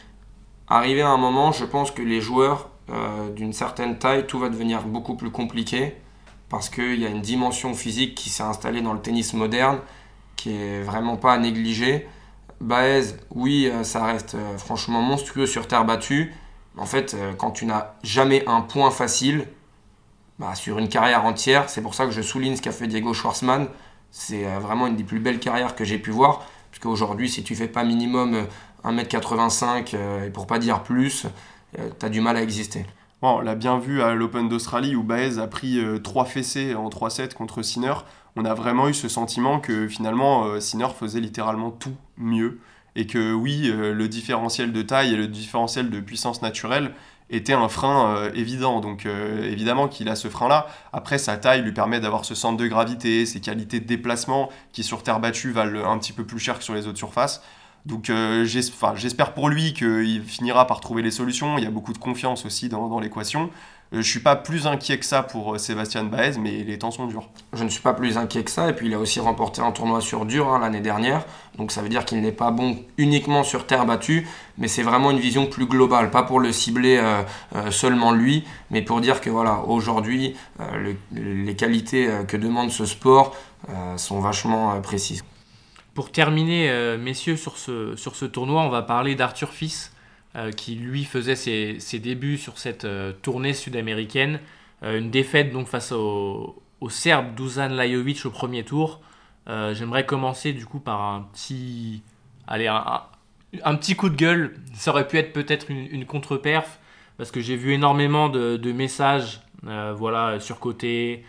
Arrivé à un moment, je pense que les joueurs euh, d'une certaine taille, tout va devenir beaucoup plus compliqué parce qu'il y a une dimension physique qui s'est installée dans le tennis moderne qui est vraiment pas à négliger. Baez, oui, euh, ça reste euh, franchement monstrueux sur terre battue. En fait, quand tu n'as jamais un point facile, bah, sur une carrière entière, c'est pour ça que je souligne ce qu'a fait Diego Schwartzmann. C'est vraiment une des plus belles carrières que j'ai pu voir. Parce qu'aujourd'hui, si tu fais pas minimum 1m85, euh, et pour pas dire plus, euh, tu as du mal à exister. On l'a bien vu à l'Open d'Australie où Baez a pris 3 euh, fessées en 3-7 contre Sinner. On a vraiment eu ce sentiment que finalement Sinner faisait littéralement tout mieux. Et que oui, le différentiel de taille et le différentiel de puissance naturelle était un frein évident. Donc évidemment qu'il a ce frein-là. Après, sa taille lui permet d'avoir ce centre de gravité, ses qualités de déplacement qui sur terre battue valent un petit peu plus cher que sur les autres surfaces. Donc euh, j'espère pour lui qu'il finira par trouver les solutions. Il y a beaucoup de confiance aussi dans, l'équation. Euh, je ne suis pas plus inquiet que ça pour euh, Sébastien Baez, mais les temps sont durs. Je ne suis pas plus inquiet que ça. Et puis il a aussi remporté un tournoi sur dur hein, l'année dernière. Donc ça veut dire qu'il n'est pas bon uniquement sur terre battue, mais c'est vraiment une vision plus globale. Pas pour le cibler seulement lui, mais pour dire que voilà, aujourd'hui, les qualités que demande ce sport sont vachement précises. Pour terminer, euh, messieurs, sur ce, sur ce tournoi, on va parler d'Arthur Fils, euh, qui lui faisait ses, débuts sur cette euh, tournée sud-américaine. une défaite donc face au, au Serbe Dusan Lajovic au premier tour. J'aimerais commencer du coup par un petit, allez, un, petit coup de gueule. Ça aurait pu être peut-être une, contre-perf, parce que j'ai vu énormément de, messages voilà, surcotés,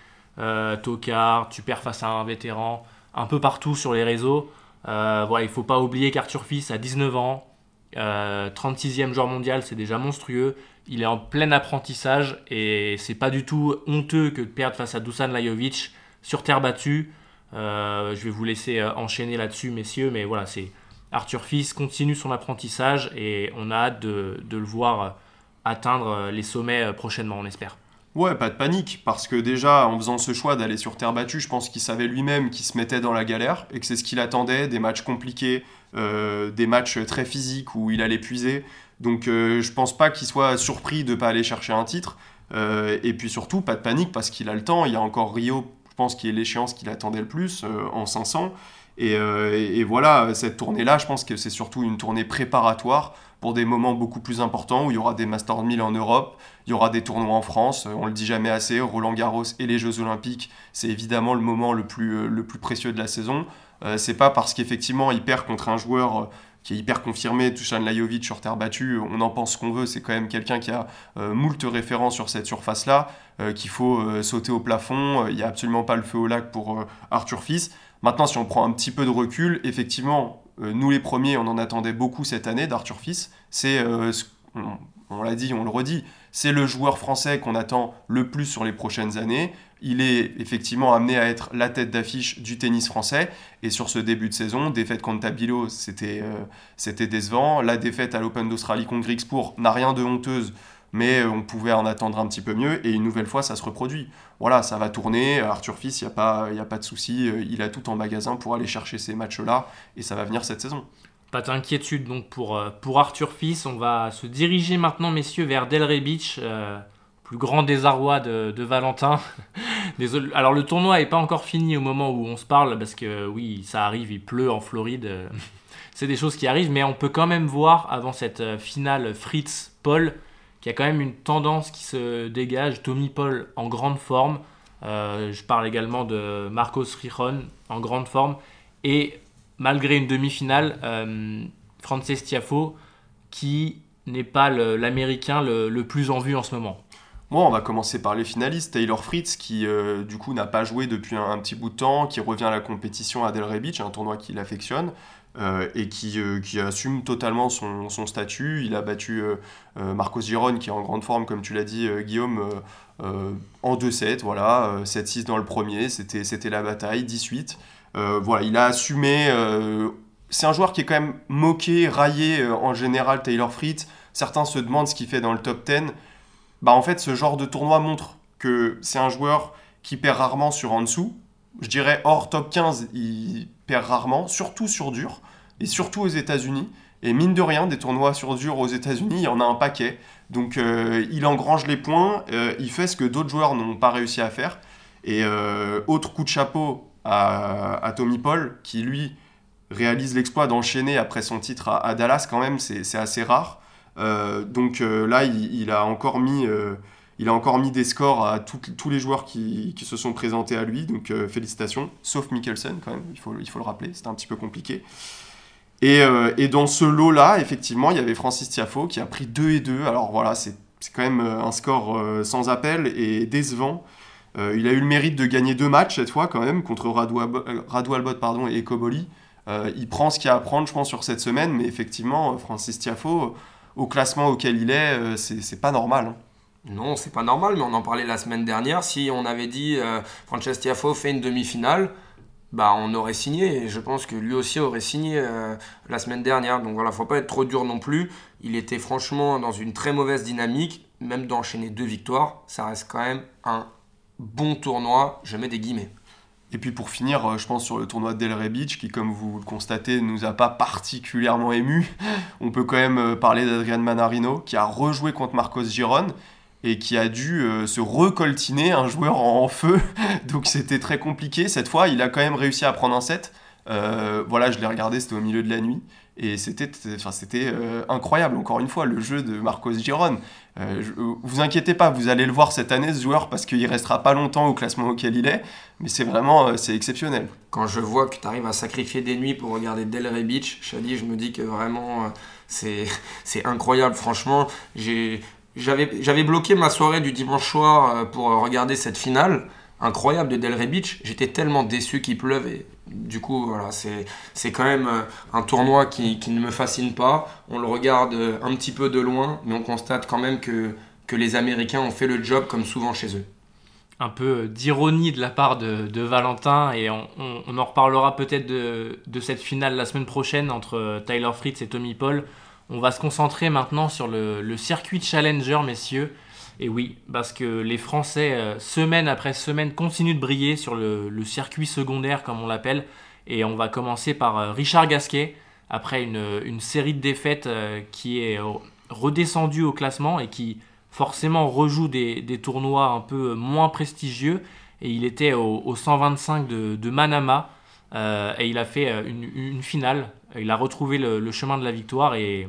tocard, tu perds face à un vétéran un peu partout sur les réseaux. Euh, voilà, il faut pas oublier qu'Arthur Fils a 19 ans, 36e euh, joueur mondial, c'est déjà monstrueux. Il est en plein apprentissage et c'est pas du tout honteux que de perdre face à Dusan Lajovic sur terre battue. Euh, je vais vous laisser enchaîner là-dessus, messieurs, mais voilà, c'est Arthur Fils continue son apprentissage et on a hâte de le voir atteindre les sommets prochainement, on espère. Ouais, pas de panique, parce que déjà, en faisant ce choix d'aller sur terre battue, je pense qu'il savait lui-même qu'il se mettait dans la galère et que c'est ce qu'il attendait, des matchs compliqués, euh, des matchs très physiques où il allait puiser. Donc euh, je pense pas qu'il soit surpris de pas aller chercher un titre. Euh, et puis surtout, pas de panique, parce qu'il a le temps. Il y a encore Rio, je pense, qui est l'échéance qu'il attendait le plus en 500. Et, et voilà, cette tournée-là, je pense que c'est surtout une tournée préparatoire pour des moments beaucoup plus importants où il y aura des Master 1000 en Europe, il y aura des tournois en France, on le dit jamais assez, Roland Garros et les Jeux Olympiques, c'est évidemment le moment le plus, euh, le plus précieux de la saison. Euh, c'est pas parce qu'effectivement il perd contre un joueur euh, qui est hyper confirmé, Tushan Lajovic sur terre battue, on en pense ce qu'on veut, c'est quand même quelqu'un qui a moult références sur cette surface-là, qu'il faut sauter au plafond, il n'y a absolument pas le feu au lac pour Arthur Fils. Maintenant, si on prend un petit peu de recul, effectivement, euh, nous les premiers, on en attendait beaucoup cette année d'Arthur Fils. C'est, euh, on, l'a dit, on le redit, c'est le joueur français qu'on attend le plus sur les prochaines années. Il est effectivement amené à être la tête d'affiche du tennis français. Et sur ce début de saison, défaite contre Tabilo, c'était, euh, décevant. La défaite à l'Open d'Australie contre Grigspur n'a rien de honteuse mais on pouvait en attendre un petit peu mieux, et une nouvelle fois, ça se reproduit. Voilà, ça va tourner, Arthur Fils, il n'y a, pas, a pas de souci, euh, il a tout en magasin pour aller chercher ces matchs-là, et ça va venir cette saison. Pas d'inquiétude donc pour, euh, pour Arthur Fils, on va se diriger maintenant, messieurs, vers Delray Beach, euh, plus grand désarroi de, Valentin. Désolé. Alors le tournoi n'est pas encore fini au moment où on se parle, parce que oui, ça arrive, il pleut en Floride. C'est des choses qui arrivent, mais on peut quand même voir avant cette finale Fritz-Paul il y a quand même une tendance qui se dégage. Tommy Paul en grande forme. Euh, je parle également de Marcos Rijon en grande forme. Et malgré une demi-finale, euh, Frances Tiafo qui n'est pas l'américain le, plus en vue en ce moment. Bon, on va commencer par les finalistes. Taylor Fritz, qui euh, du coup n'a pas joué depuis un, petit bout de temps, qui revient à la compétition à Delray Beach, un tournoi qu'il affectionne. Euh, et qui, euh, qui, assume totalement son, son, statut. Il a battu euh, Marcos Giron, qui est en grande forme, comme tu l'as dit, Guillaume, en 2-7. Voilà, 7-6 dans le premier, c'était la bataille, 18. voilà, il a assumé. c'est un joueur qui est quand même moqué, raillé en général, Taylor Fritz. Certains se demandent ce qu'il fait dans le top 10. Bah, en fait, ce genre de tournoi montre que c'est un joueur qui perd rarement sur en dessous. Je dirais hors top 15, il perd rarement, surtout sur dur, et surtout aux États-Unis. Et mine de rien, des tournois sur dur aux États-Unis, il y en a un paquet. Donc euh, il engrange les points, euh, il fait ce que d'autres joueurs n'ont pas réussi à faire. Et euh, autre coup de chapeau à, Tommy Paul, qui lui réalise l'exploit d'enchaîner après son titre à, Dallas, quand même, c'est assez rare. donc là, il, a encore mis il a encore mis des scores à tous les joueurs qui, se sont présentés à lui, donc félicitations, sauf Mikkelsen quand même, il faut, il faut le rappeler, c'était un petit peu compliqué. Et, euh, et dans ce lot-là, effectivement, il y avait Francis Tiafo qui a pris 2 et 2, alors voilà, c'est quand même euh, un score sans appel et décevant. il a eu le mérite de gagner deux matchs cette fois quand même, contre pardon, et Koboli. il prend ce qu'il y a à prendre, je pense, sur cette semaine, mais effectivement, Francis Tiafo, au classement auquel il est, c'est pas normal. Hein. Non, c'est pas normal, mais on en parlait la semaine dernière. Si on avait dit euh, Francesco Tiafo fait une demi-finale, bah on aurait signé. Et je pense que lui aussi aurait signé euh, la semaine dernière. Donc voilà, faut pas être trop dur non plus. Il était franchement dans une très mauvaise dynamique. Même d'enchaîner deux victoires, ça reste quand même un bon tournoi. Je mets des guillemets. Et puis pour finir, euh, je pense sur le tournoi de Delray Beach, qui comme vous le constatez, ne nous a pas particulièrement ému. On peut quand même parler d'Adrian Manarino, qui a rejoué contre Marcos Giron et qui a dû euh, se recoltiner un joueur en, feu. Donc c'était très compliqué. Cette fois, il a quand même réussi à prendre un set. Euh, voilà, je l'ai regardé, c'était au milieu de la nuit. Et c'était euh, incroyable, encore une fois, le jeu de Marcos Giron. vous inquiétez pas, vous allez le voir cette année, ce joueur, parce qu'il restera pas longtemps au classement auquel il est. Mais c'est vraiment c'est exceptionnel. Quand je vois que tu arrives à sacrifier des nuits pour regarder Delray Beach, Shadi, je me dis que vraiment c'est incroyable. Franchement, j'ai j'avais bloqué ma soirée du dimanche soir euh, pour regarder cette finale incroyable de Delray Beach. J'étais tellement déçu qu'il pleuve et du coup, voilà, c'est quand même euh, un tournoi qui, qui, ne me fascine pas. On le regarde euh, un petit peu de loin, mais on constate quand même que, que les Américains ont fait le job comme souvent chez eux. un peu d'ironie de la part de, Valentin et on, en reparlera peut-être de, cette finale la semaine prochaine entre Tyler Fritz et Tommy Paul. On va se concentrer maintenant sur le, circuit Challenger, messieurs. Et oui, parce que les Français, euh, semaine après semaine, continuent de briller sur le, circuit secondaire, comme on l'appelle. Et on va commencer par euh, Richard Gasquet, après une, série de défaites euh, qui est redescendu au classement et qui forcément rejoue des, tournois un peu moins prestigieux. Et il était au, 125 de, Manama et il a fait une, finale. Il a retrouvé le, chemin de la victoire et,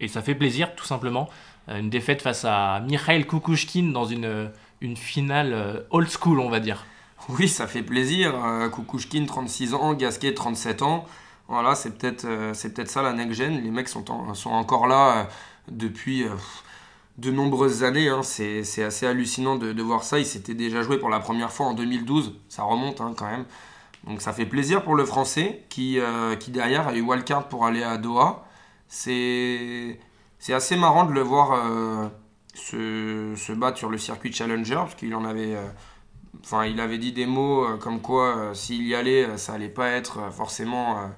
et ça fait plaisir tout simplement. Une défaite face à Mikhail Kukushkin dans une, une finale old school, on va dire. Oui, ça fait plaisir. Kukushkin, 36 ans, Gasquet, 37 ans. Voilà, c'est peut-être euh, peut-être ça la next-gen. Les mecs sont, sont encore là euh, depuis euh, de nombreuses années. Hein. C'est assez hallucinant de, voir ça. Il s'était déjà joué pour la première fois en 2012. Ça remonte hein, quand même. Donc ça fait plaisir pour le Français qui, qui derrière a eu wildcard pour aller à Doha. C'est assez marrant de le voir se, se, battre sur le circuit Challenger parce qu'il en avait... Enfin, il avait dit des mots comme quoi s'il y allait, ça allait pas être forcément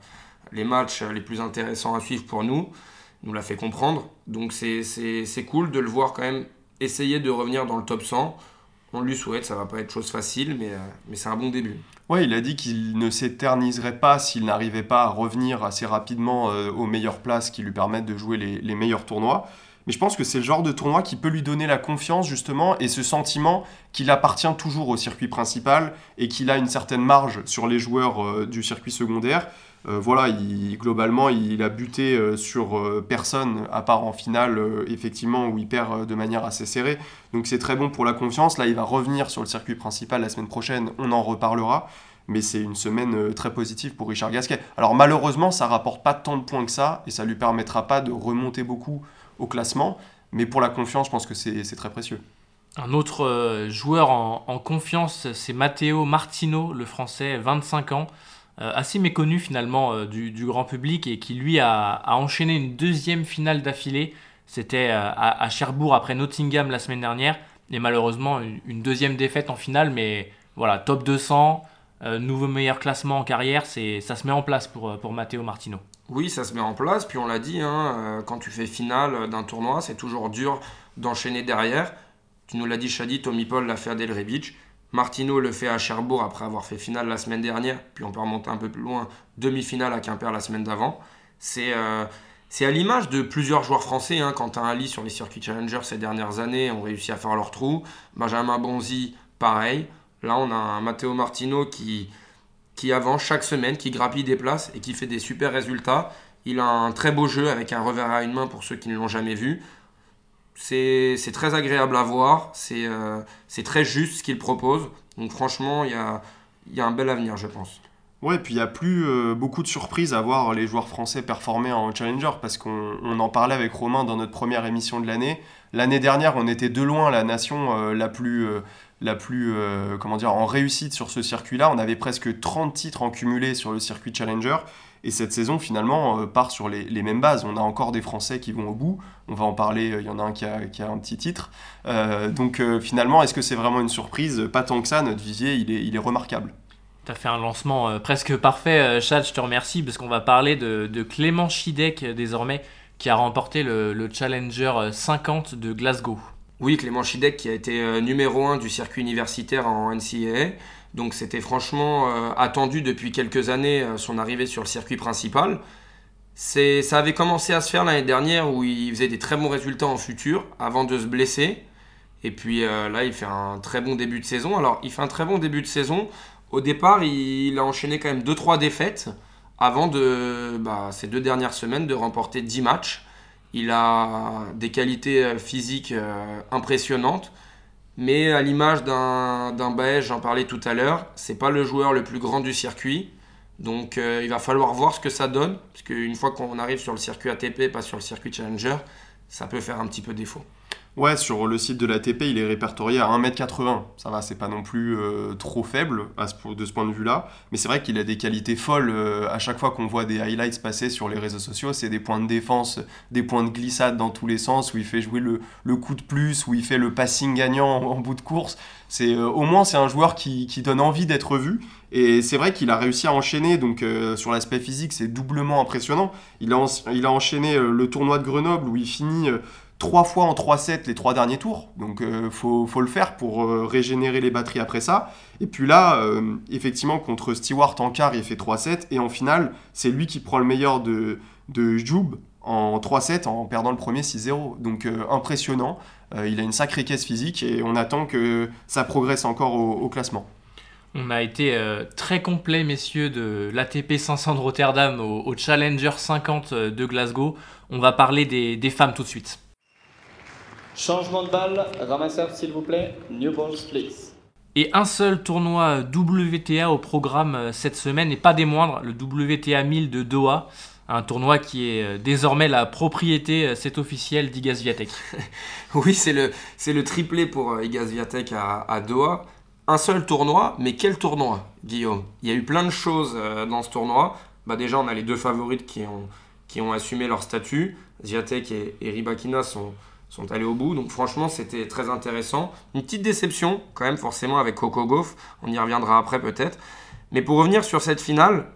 les matchs les plus intéressants à suivre pour nous. Il nous l'a fait comprendre. Donc c'est cool de le voir quand même essayer de revenir dans le top 100. On lui souhaite, ça va pas être chose facile, mais, euh, mais c'est un bon début. Ouais, il a dit qu'il ne s'éterniserait pas s'il n'arrivait pas à revenir assez rapidement euh, aux meilleures places qui lui permettent de jouer les, meilleurs tournois. Mais je pense que c'est le genre de tournoi qui peut lui donner la confiance justement et ce sentiment qu'il appartient toujours au circuit principal et qu'il a une certaine marge sur les joueurs euh, du circuit secondaire. Euh, voilà, il, globalement, il a buté euh, sur euh, personne, à part en finale, effectivement, où il perd de manière assez serrée. Donc c'est très bon pour la confiance. Là, il va revenir sur le circuit principal la semaine prochaine, on en reparlera. Mais c'est une semaine très positive pour Richard Gasquet. Alors malheureusement, ça rapporte pas tant de points que ça, et ça lui permettra pas de remonter beaucoup au classement. Mais pour la confiance, je pense que c'est très précieux. Un autre joueur en, en confiance, c'est Matteo Martino, le français, 25 ans. Euh, assez méconnu finalement euh, du, grand public et qui lui a, enchaîné une deuxième finale d'affilée. C'était euh, à, Cherbourg après Nottingham la semaine dernière et malheureusement une, deuxième défaite en finale. Mais voilà, top 200, nouveau meilleur classement en carrière, c'est ça se met en place pour, pour Matteo Martino. Oui, ça se met en place. Puis on l'a dit, hein, quand tu fais finale d'un tournoi, c'est toujours dur d'enchaîner derrière. Tu nous l'as dit, Shadi, Tommy Paul l'a fait à Del Beach. Martino le fait à Cherbourg après avoir fait finale la semaine dernière, puis on peut remonter un peu plus loin, demi-finale à Quimper la semaine d'avant. C'est euh, à l'image de plusieurs joueurs français. Hein, Quentin Ali sur les circuits Challenger ces dernières années ont réussi à faire leur trou. Benjamin Bonzi, pareil. Là, on a un Matteo Martino qui, qui avance chaque semaine, qui grappille des places et qui fait des super résultats. Il a un très beau jeu avec un revers à une main pour ceux qui ne l'ont jamais vu. C'est très agréable à voir, euh, c'est très juste ce qu'il propose. Donc franchement, il y a, y a, un bel avenir, je pense. Ouais, puis il n'y a plus euh, beaucoup de surprises à voir les joueurs français performer en Challenger, parce qu'on en parlait avec Romain dans notre première émission de l'année. L'année dernière, on était de loin la nation euh, la plus, la plus comment dire, en réussite sur ce circuit-là. On avait presque 30 titres en cumulé sur le circuit Challenger. Et cette saison, finalement, euh, part sur les, mêmes bases. On a encore des Français qui vont au bout. On va en parler, euh, il y en a un qui a, un petit titre. Euh, donc finalement, est-ce que c'est vraiment une surprise? Pas tant que ça, notre visier, il est, il est remarquable. Tu as fait un lancement presque parfait, Chad, je te remercie, parce qu'on va parler de, Clément Chidek désormais, qui a remporté le, le, Challenger 50 de Glasgow. Oui, Clément Chidek qui a été numéro 1 du circuit universitaire en NCAA. Donc c'était franchement euh, attendu depuis quelques années euh, son arrivée sur le circuit principal. Ça avait commencé à se faire l'année dernière où il faisait des très bons résultats en futur avant de se blesser. Et puis euh, là, il fait un très bon début de saison. Alors, il fait un très bon début de saison. Au départ, il, a enchaîné quand même 2-3 défaites avant de, bah, ces deux dernières semaines de remporter 10 matchs. Il a des qualités physiques impressionnantes. Mais à l'image d'un Baez, j'en parlais tout à l'heure, c'est pas le joueur le plus grand du circuit. Donc euh, il va falloir voir ce que ça donne. Parce qu'une fois qu'on arrive sur le circuit ATP, pas sur le circuit Challenger, ça peut faire un petit peu défaut. Ouais, sur le site de l'ATP, il est répertorié à 1m80. Ça va, c'est pas non plus euh, trop faible à ce, de ce point de vue-là. Mais c'est vrai qu'il a des qualités folles. Euh, à chaque fois qu'on voit des highlights passer sur les réseaux sociaux, c'est des points de défense, des points de glissade dans tous les sens, où il fait jouer le, le coup de plus, où il fait le passing gagnant en, bout de course. C'est euh, Au moins, c'est un joueur qui, qui donne envie d'être vu. Et c'est vrai qu'il a réussi à enchaîner, donc sur l'aspect physique, c'est doublement impressionnant. Il a, il a enchaîné le tournoi de Grenoble où il finit trois fois en 3-7 les trois derniers tours. Donc il euh, faut, le faire pour euh, régénérer les batteries après ça. Et puis là, euh, effectivement, contre Stewart en quart, il fait 3-7. Et en finale, c'est lui qui prend le meilleur de, de Joub en 3-7 en perdant le premier 6-0. Donc impressionnant. il a une sacrée caisse physique et on attend que ça progresse encore au, classement. On a été très complet, messieurs, de l'ATP 500 de Rotterdam au, Challenger 50 de Glasgow. On va parler des femmes tout de suite. Changement de balle, ramasseur s'il vous plaît, new balls please. Et un seul tournoi WTA au programme euh, cette semaine, et pas des moindres, le WTA 1000 de Doha. Un tournoi qui est euh, désormais la propriété, euh, c'est officiel, d'Igaz Viatek. oui, c'est le, c'est le triplé pour Igaz Viatek à, Doha. Un seul tournoi, mais quel tournoi, Guillaume? Il y a eu plein de choses dans ce tournoi. Bah déjà, on a les deux favorites qui ont, qui ont assumé leur statut. Viatek et, et Ribakina sont, sont allés au bout. Donc franchement, c'était très intéressant. Une petite déception quand même forcément avec Coco Gauff. On y reviendra après peut-être. Mais pour revenir sur cette finale,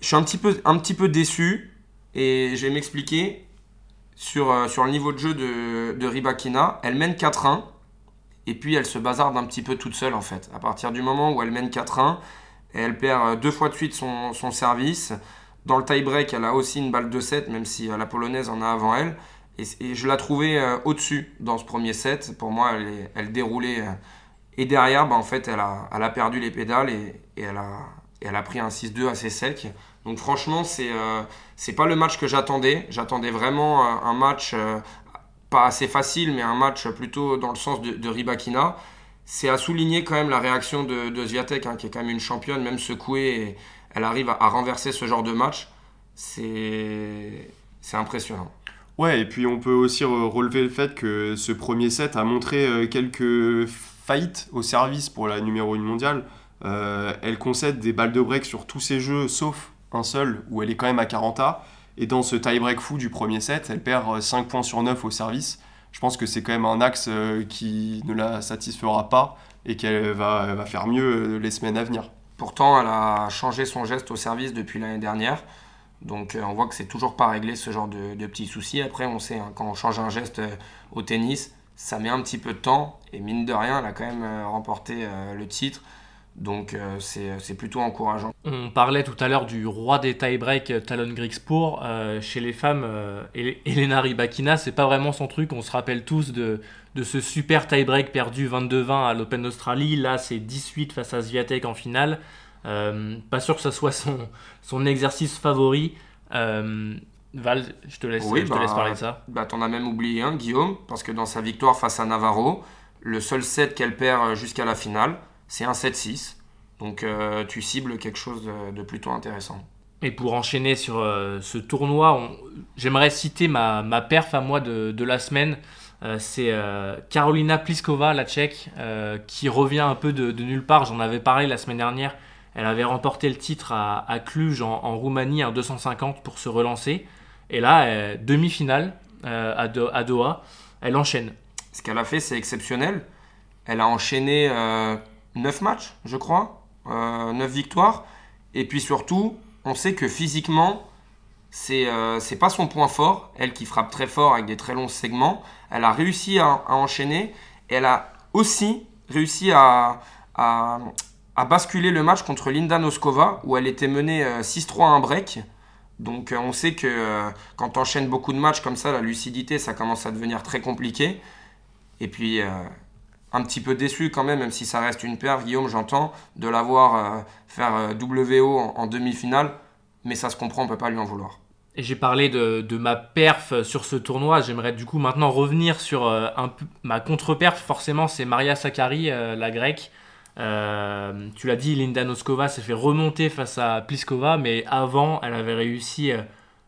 je suis un petit peu, déçu et je vais m'expliquer sur, euh, sur le niveau de jeu de, de Ribakina. Elle mène 4-1 et puis elle se bazarde un petit peu toute seule en fait. À partir du moment où elle mène 4-1, elle perd euh, deux fois de suite son, son service. Dans le tie-break, elle a aussi une balle de 7, même si euh, la polonaise en a avant elle. Et, je la trouvais euh, au-dessus dans ce premier set. Pour moi, elle, déroulait. Euh, et derrière, bah, en fait, elle a, perdu les pédales et, et elle, a, pris un 6-2 assez sec. Donc franchement, c'est euh, c'est pas le match que j'attendais. J'attendais vraiment un match pas assez facile, mais un match plutôt dans le sens de, de Ribakina. C'est à souligner quand même la réaction de, de Zviatek, hein, qui est quand même une championne, même secouée, elle arrive à renverser ce genre de match. C'est impressionnant. Ouais, et puis on peut aussi relever le fait que ce premier set a montré euh, quelques faillites au service pour la numéro 1 mondiale. Euh, elle concède des balles de break sur tous ses jeux, sauf un seul, où elle est quand même à 40 A. Et dans ce tie-break fou du premier set, elle perd 5 euh, points sur 9 au service. Je pense que c'est quand même un axe qui ne la satisfera pas et qu'elle va, va faire mieux les semaines à venir. Pourtant, elle a changé son geste au service depuis l'année dernière. Donc euh, on voit que c'est toujours pas réglé ce genre de, petits soucis. Après, on sait, hein, quand on change un geste euh, au tennis, ça met un petit peu de temps. Et mine de rien, elle a quand même euh, remporté le titre. Donc c'est plutôt encourageant. On parlait tout à l'heure du roi des tie-break, Talon Grigspur. chez les femmes, Elena Rybakina, c'est pas vraiment son truc. On se rappelle tous de, de ce super tie-break perdu 22-20 à l'Open d'Australie. Là, c'est 18 face à Sviatek en finale. Euh, pas sûr que ce soit son, son exercice favori. Euh, Val, je te laisse, je te laisse bah, parler de ça. Bah, T'en as même oublié un, Guillaume, parce que dans sa victoire face à Navarro, le seul set qu'elle perd euh, jusqu'à la finale, c'est un 7-6. Donc tu cibles quelque chose de, plutôt intéressant. Et pour enchaîner sur ce tournoi, j'aimerais citer ma, ma, perf à moi de, de la semaine. c'est Carolina Pliskova, la tchèque, qui revient un peu de, de nulle part. J'en avais parlé la semaine dernière. Elle avait remporté le titre à, Cluj en, Roumanie en 250 pour se relancer. Et là, demi-finale euh, à, Doha, elle enchaîne. Ce qu'elle a fait, c'est exceptionnel. Elle a enchaîné 9 euh, matchs, je crois, 9 euh, victoires. Et puis surtout, on sait que physiquement, c'est n'est pas son point fort. Elle qui frappe très fort avec des très longs segments, elle a réussi à, enchaîner. Elle a aussi réussi à, a basculé le match contre Linda Noskova où elle était menée 6-3 à un break. Donc euh, on sait que euh, quand tu enchaînes beaucoup de matchs comme ça, la lucidité, ça commence à devenir très compliqué. Et puis euh, un petit peu déçu quand même, même si ça reste une paire, Guillaume, j'entends, de l'avoir faire WO en, demi-finale. Mais ça se comprend, on peut pas lui en vouloir. Et j'ai parlé de, ma perf sur ce tournoi. J'aimerais du coup maintenant revenir sur ma contre-perf. Forcément, c'est Maria Sakkari, la grecque. Euh, tu l'as dit, Linda Noskova s'est fait remonter face à Pliskova, mais avant, elle avait réussi euh,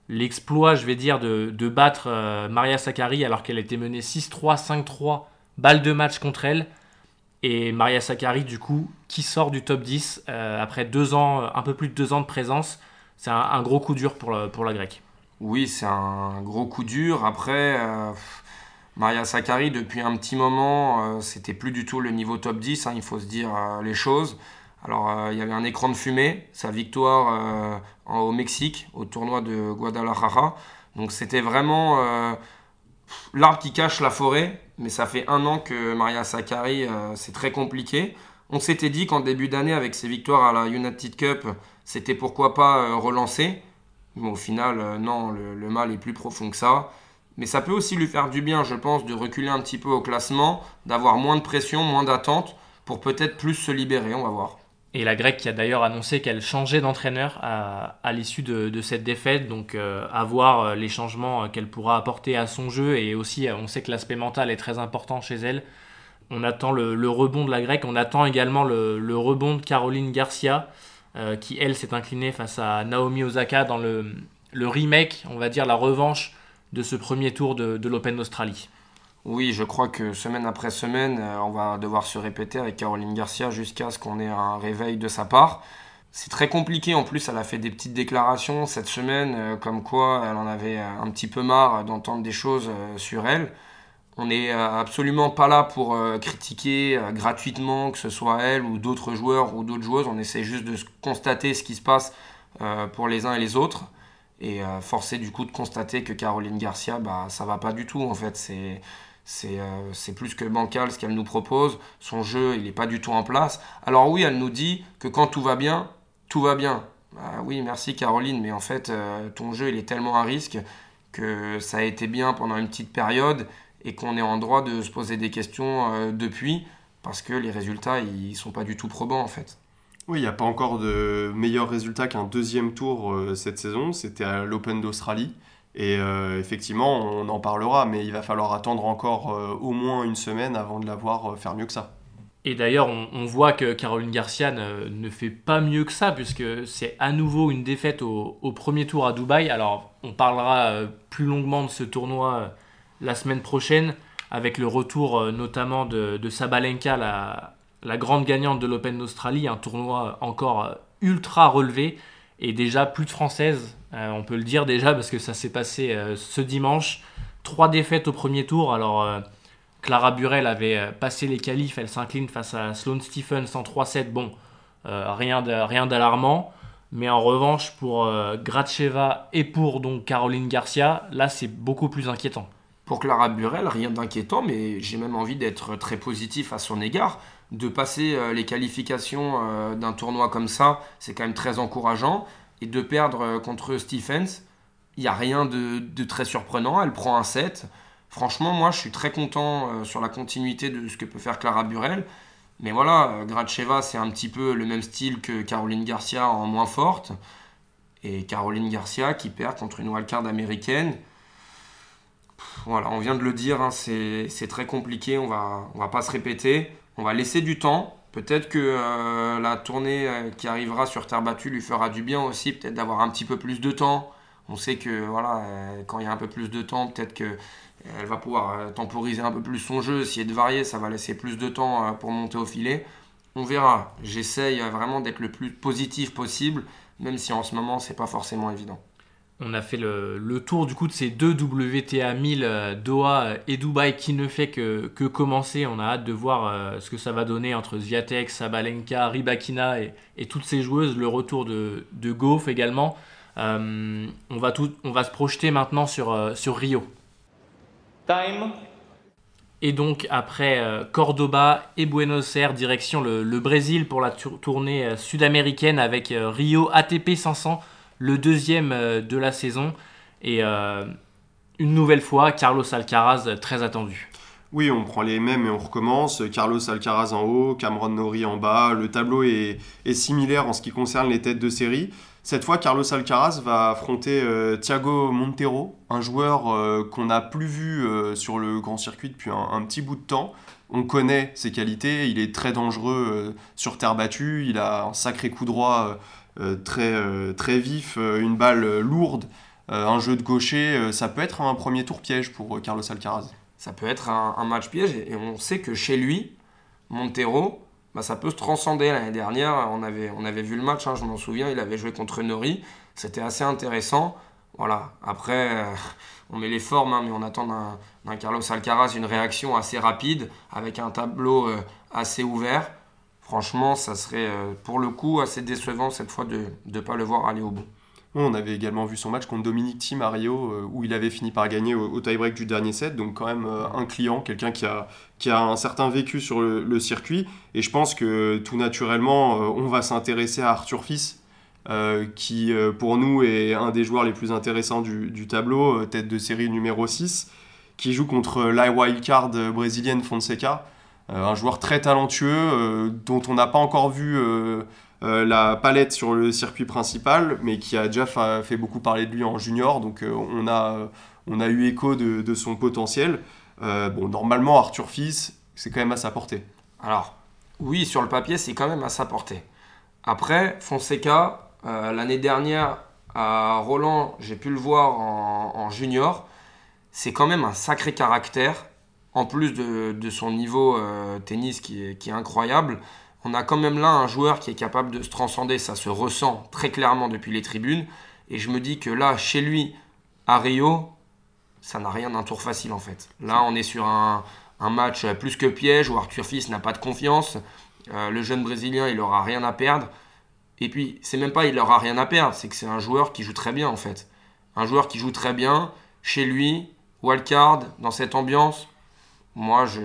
l'exploit, je vais dire, de, battre Maria Sakkari alors qu'elle était menée 6-3, 5-3, balle de match contre elle. Et Maria Sakkari, du coup, qui sort du top 10 après deux ans, un peu plus de deux ans de présence. C'est un, gros coup dur pour, pour la grecque. Oui, c'est un gros coup dur. Après, Maria Sakkari, depuis un petit moment, c'était plus du tout le niveau top 10, hein, il faut se dire les choses. Alors, euh, il y avait un écran de fumée, sa victoire euh, au Mexique, au tournoi de Guadalajara. Donc, c'était vraiment euh, l'arbre qui cache la forêt. Mais ça fait un an que Maria Sakkari, c'est très compliqué. On s'était dit qu'en début d'année, avec ses victoires à la United Cup, c'était pourquoi pas relancer. Mais au final, non, le, mal est plus profond que ça. Mais ça peut aussi lui faire du bien, je pense, de reculer un petit peu au classement, d'avoir moins de pression, moins d'attente, pour peut-être plus se libérer, on va voir. Et la grecque qui a d'ailleurs annoncé qu'elle changeait d'entraîneur à, l'issue de, cette défaite, donc euh, à voir euh, les changements euh, qu'elle pourra apporter à son jeu. Et aussi, on sait que l'aspect mental est très important chez elle. On attend le, rebond de la grecque, on attend également le, rebond de Caroline Garcia, qui elle s'est inclinée face à Naomi Osaka dans le, remake, on va dire la revanche de ce premier tour de, l'Open d'Australie. Oui, je crois que semaine après semaine, euh, on va devoir se répéter avec Caroline Garcia jusqu'à ce qu'on ait un réveil de sa part. C'est très compliqué, en plus elle a fait des petites déclarations cette semaine, euh, comme quoi elle en avait un petit peu marre d'entendre des choses euh, sur elle. On n'est absolument pas là pour critiquer gratuitement, que ce soit elle ou d'autres joueurs ou d'autres joueuses. On essaie juste de constater ce qui se passe pour les uns et les autres. Et forcer du coup de constater que Caroline Garcia, bah, ça va pas du tout en fait. C'est euh, c'est plus que bancal ce qu'elle nous propose. Son jeu, il n'est pas du tout en place. Alors oui, elle nous dit que quand tout va bien, tout va bien. Bah oui, merci Caroline, mais en fait, euh, ton jeu, il est tellement à risque que ça a été bien pendant une petite période et qu'on est en droit de se poser des questions euh, depuis parce que les résultats, ils sont pas du tout probants en fait. Oui, il n'y a pas encore de meilleurs résultats qu'un deuxième tour cette saison. C'était à l'Open d'Australie. Et euh, effectivement, on en parlera, mais il va falloir attendre encore euh, au moins une semaine avant de la voir euh, faire mieux que ça. Et d'ailleurs, on, voit que Caroline Garcia ne, fait pas mieux que ça, puisque c'est à nouveau une défaite au, premier tour à Dubaï. Alors, on parlera plus longuement de ce tournoi la semaine prochaine, avec le retour notamment de, Sabalenka, la, la, grande gagnante de l'Open d'Australie, un tournoi encore ultra relevé, et déjà plus de françaises euh, on peut le dire déjà parce que ça s'est passé euh, ce dimanche. Trois défaites au premier tour. Alors, euh, Clara Burel avait passé les qualifs. Elle s'incline face à Sloane Stephens en 3-7. Bon, rien d'alarmant. Mais en revanche, pour Gracheva et pour donc Caroline Garcia, là, c'est beaucoup plus inquiétant. Pour Clara Burel, rien d'inquiétant, mais j'ai même envie d'être très positif à son égard. De passer les qualifications d'un tournoi comme ça, c'est quand même très encourageant et de perdre euh, contre Stephens, il n'y a rien de, très surprenant. Elle prend un set. Franchement, moi, je suis très content euh, sur la continuité de ce que peut faire Clara Burel. Mais voilà, euh, Gracheva, c'est un petit peu le même style que Caroline Garcia en moins forte. Et Caroline Garcia qui perd contre une wildcard américaine. Voilà, on vient de le dire, hein, c'est très compliqué, on va, on va pas se répéter. On va laisser du temps. Peut-être que euh, la tournée euh, qui arrivera sur terre battue lui fera du bien aussi, peut-être d'avoir un petit peu plus de temps. On sait que voilà, euh, quand il y a un peu plus de temps, peut-être qu'elle va pouvoir temporiser un peu plus son jeu, essayer de varier, ça va laisser plus de temps pour monter au filet. On verra. J'essaye vraiment d'être le plus positif possible, même si en ce moment c'est pas forcément évident. On a fait le, tour du coup de ces deux WTA 1000 euh, Doha et Dubaï qui ne fait que, que commencer. On a hâte de voir euh, ce que ça va donner entre Zviatek, Sabalenka, Ribakina et, et toutes ces joueuses. Le retour de, de Goff également. Euh, on, va tout, on va se projeter maintenant sur, sur Rio. Time. Et donc après Cordoba et Buenos Aires, direction le, le Brésil pour la tournée sud-américaine avec Rio ATP 500 le deuxième euh, de la saison. Et euh, une nouvelle fois, Carlos Alcaraz euh, très attendu. Oui, on prend les mêmes et on recommence. Carlos Alcaraz en haut, Cameron Norrie en bas. Le tableau est, similaire en ce qui concerne les têtes de série. Cette fois, Carlos Alcaraz va affronter Thiago Montero, un joueur qu'on n'a plus vu sur le grand circuit depuis un, petit bout de temps. On connaît ses qualités, il est très dangereux sur terre battue, il a un sacré coup droit très, euh, très vif, euh, une balle lourde un jeu de gaucher, ça peut être un premier tour piège pour Carlos Alcaraz. Ça peut être un, match piège et, on sait que chez lui, Montero, bah, ça peut se transcender. L'année dernière, on avait, on avait vu le match, hein, je m'en souviens, il avait joué contre Nori, c'était assez intéressant. Voilà, après, on met les formes, hein, mais on attend d'un Carlos Alcaraz une réaction assez rapide, avec un tableau assez ouvert franchement, ça serait euh, pour le coup assez décevant cette fois de ne pas le voir aller au bout. On avait également vu son match contre Dominique Thiem à Rio, euh, où il avait fini par gagner au, tie-break du dernier set. Donc, quand même, euh, un client, quelqu'un qui a, qui a un certain vécu sur le, circuit. Et je pense que tout naturellement, on va s'intéresser à Arthur Fils, qui pour nous est un des joueurs les plus intéressants du, tableau, tête de série numéro 6, qui joue contre la wildcard brésilienne Fonseca. Euh, un joueur très talentueux euh, dont on n'a pas encore vu euh, la palette sur le circuit principal, mais qui a déjà fait beaucoup parler de lui en junior. Donc on, a, on a eu écho de, son potentiel. bon, normalement, Arthur Fils, c'est quand même à sa portée. Alors, oui, sur le papier, c'est quand même à sa portée. Après, Fonseca, l'année dernière, à Roland, j'ai pu le voir en junior, c'est quand même un sacré caractère en plus de, son niveau euh, tennis qui est, incroyable, on a quand même là un joueur qui est capable de se transcender, ça se ressent très clairement depuis les tribunes. Et je me dis que là, chez lui, à Rio, ça n'a rien d'un tour facile en fait. Là, on est sur un, match plus que piège où Arthur Fils n'a pas de confiance. Euh, le jeune Brésilien, il n'aura rien à perdre. Et puis, c'est même pas il n'aura rien à perdre, c'est que c'est un joueur qui joue très bien en fait. Un joueur qui joue très bien, chez lui, wildcard, dans cette ambiance, moi, je,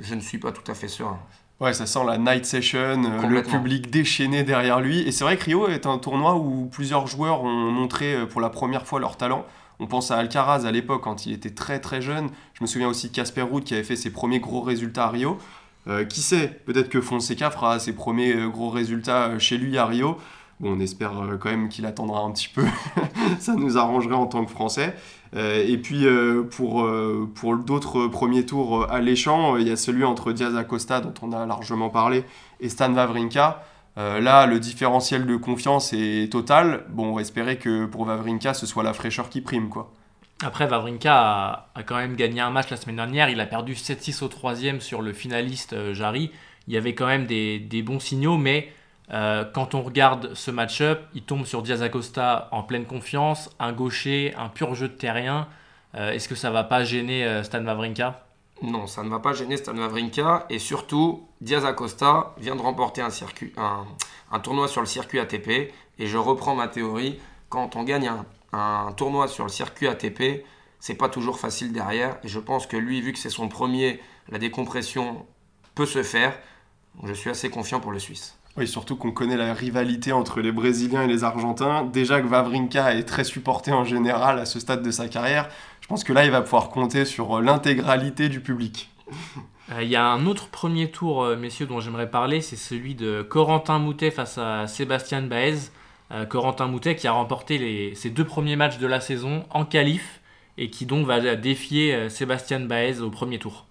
je, ne suis pas tout à fait sûr. Ouais, ça sent la night session, euh, le public déchaîné derrière lui. Et c'est vrai que Rio est un tournoi où plusieurs joueurs ont montré euh, pour la première fois leur talent. On pense à Alcaraz à l'époque quand il était très très jeune. Je me souviens aussi de Casper Ruud qui avait fait ses premiers gros résultats à Rio. Euh, qui sait, peut-être que Fonseca fera ses premiers gros résultats chez lui à Rio. Bon, on espère quand même qu'il attendra un petit peu. ça nous arrangerait en tant que Français. Euh, et puis euh, pour, euh, pour d'autres premiers tours alléchants, il y a celui entre Diaz Acosta dont on a largement parlé et Stan Wawrinka. là, le différentiel de confiance est total. Bon, on va espérer que pour Wawrinka, ce soit la fraîcheur qui prime. quoi. Après, Wawrinka a, a, quand même gagné un match la semaine dernière. Il a perdu 7-6 au troisième sur le finaliste Jarry. Il y avait quand même des, des bons signaux, mais euh, quand on regarde ce match-up, il tombe sur Diaz Acosta en pleine confiance, un gaucher, un pur jeu de terrien. Euh, est-ce que ça va pas gêner euh, Stan Wawrinka? Non, ça ne va pas gêner Stan Wawrinka. Et surtout, Diaz Acosta vient de remporter un, tournoi sur le circuit ATP. Et je reprends ma théorie. Quand on gagne un, un tournoi sur le circuit ATP, c'est pas toujours facile derrière. Et je pense que lui, vu que c'est son premier, la décompression peut se faire. Je suis assez confiant pour le Suisse. Oui, surtout qu'on connaît la rivalité entre les Brésiliens et les Argentins. Déjà que Vavrinka est très supporté en général à ce stade de sa carrière, je pense que là, il va pouvoir compter sur l'intégralité du public. Euh, il y a un autre premier tour, euh, messieurs, dont j'aimerais parler, c'est celui de Corentin Moutet face à Sébastien Baez. Euh, Corentin Moutet qui a remporté ses deux premiers matchs de la saison en qualif et qui donc va défier Sébastien Baez au premier tour.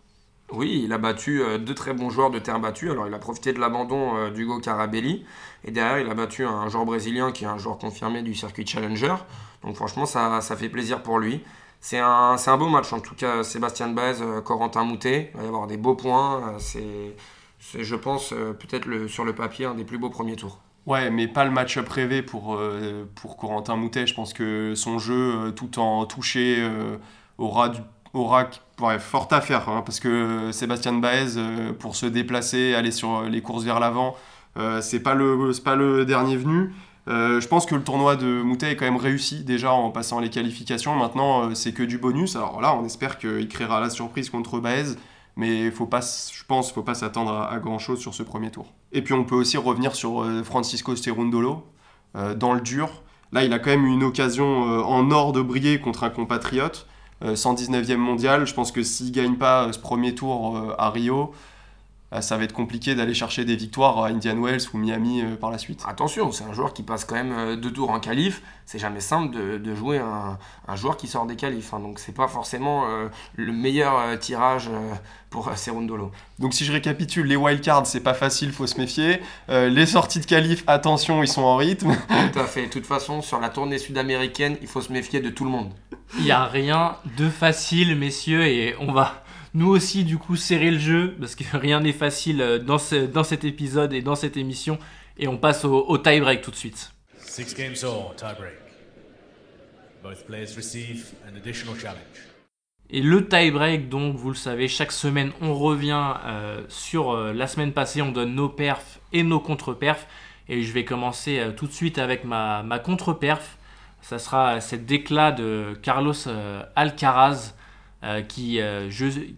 Oui, il a battu euh, deux très bons joueurs de terre battue. Alors, il a profité de l'abandon euh, d'Hugo Carabelli. Et derrière, il a battu un joueur brésilien qui est un joueur confirmé du circuit Challenger. Donc, franchement, ça, ça fait plaisir pour lui. C'est un, un, beau match, en tout cas. Sébastien Baez, euh, Corentin Moutet. Il va y avoir des beaux points. C'est, je pense, peut-être le, sur le papier, un des plus beaux premiers tours. Ouais, mais pas le match-up rêvé pour, pour Corentin Moutet. Je pense que son jeu, tout en touché, aura du aura ouais, fort à faire, hein, parce que Sébastien Baez, euh, pour se déplacer, aller sur les courses vers l'avant, euh, c'est pas le pas le dernier venu. Euh, je pense que le tournoi de Moutet est quand même réussi déjà en passant les qualifications. Maintenant, c'est que du bonus. Alors là, on espère qu'il créera la surprise contre Baez, mais faut pas, je pense, faut pas s'attendre à, grand chose sur ce premier tour. Et puis on peut aussi revenir sur Francisco Sterundolo dans le dur. Là, il a quand même une occasion en or de briller contre un compatriote. 119e euh, mondial. Je pense que s'il gagne pas euh, ce premier tour euh, à Rio, ça va être compliqué d'aller chercher des victoires à Indian Wells ou Miami euh, par la suite. Attention, c'est un joueur qui passe quand même euh, deux tours en qualif. C'est jamais simple de, jouer un, joueur qui sort des qualifs. Hein. donc c'est pas forcément euh, le meilleur tirage pour Serundolo. Donc si je récapitule, les wildcards c'est pas facile, faut se méfier. les sorties de qualif, attention, ils sont en rythme. Tout à fait. De toute façon, sur la tournée sud-américaine, il faut se méfier de tout le monde. Il n'y a rien de facile, messieurs, et on va nous aussi, du coup, serrer le jeu, parce que rien n'est facile euh, dans, dans cet épisode et dans cette émission. Et on passe au, tie-break tout de suite. Six games tie-break. Both players receive an additional challenge. Et le tie-break, donc, vous le savez, chaque semaine, on revient euh, sur euh, la semaine passée, on donne nos perfs et nos contre-perfs. Et je vais commencer tout de suite avec ma, ma contre-perf. Ça sera cette déclat de Carlos Alcaraz euh, qui, euh,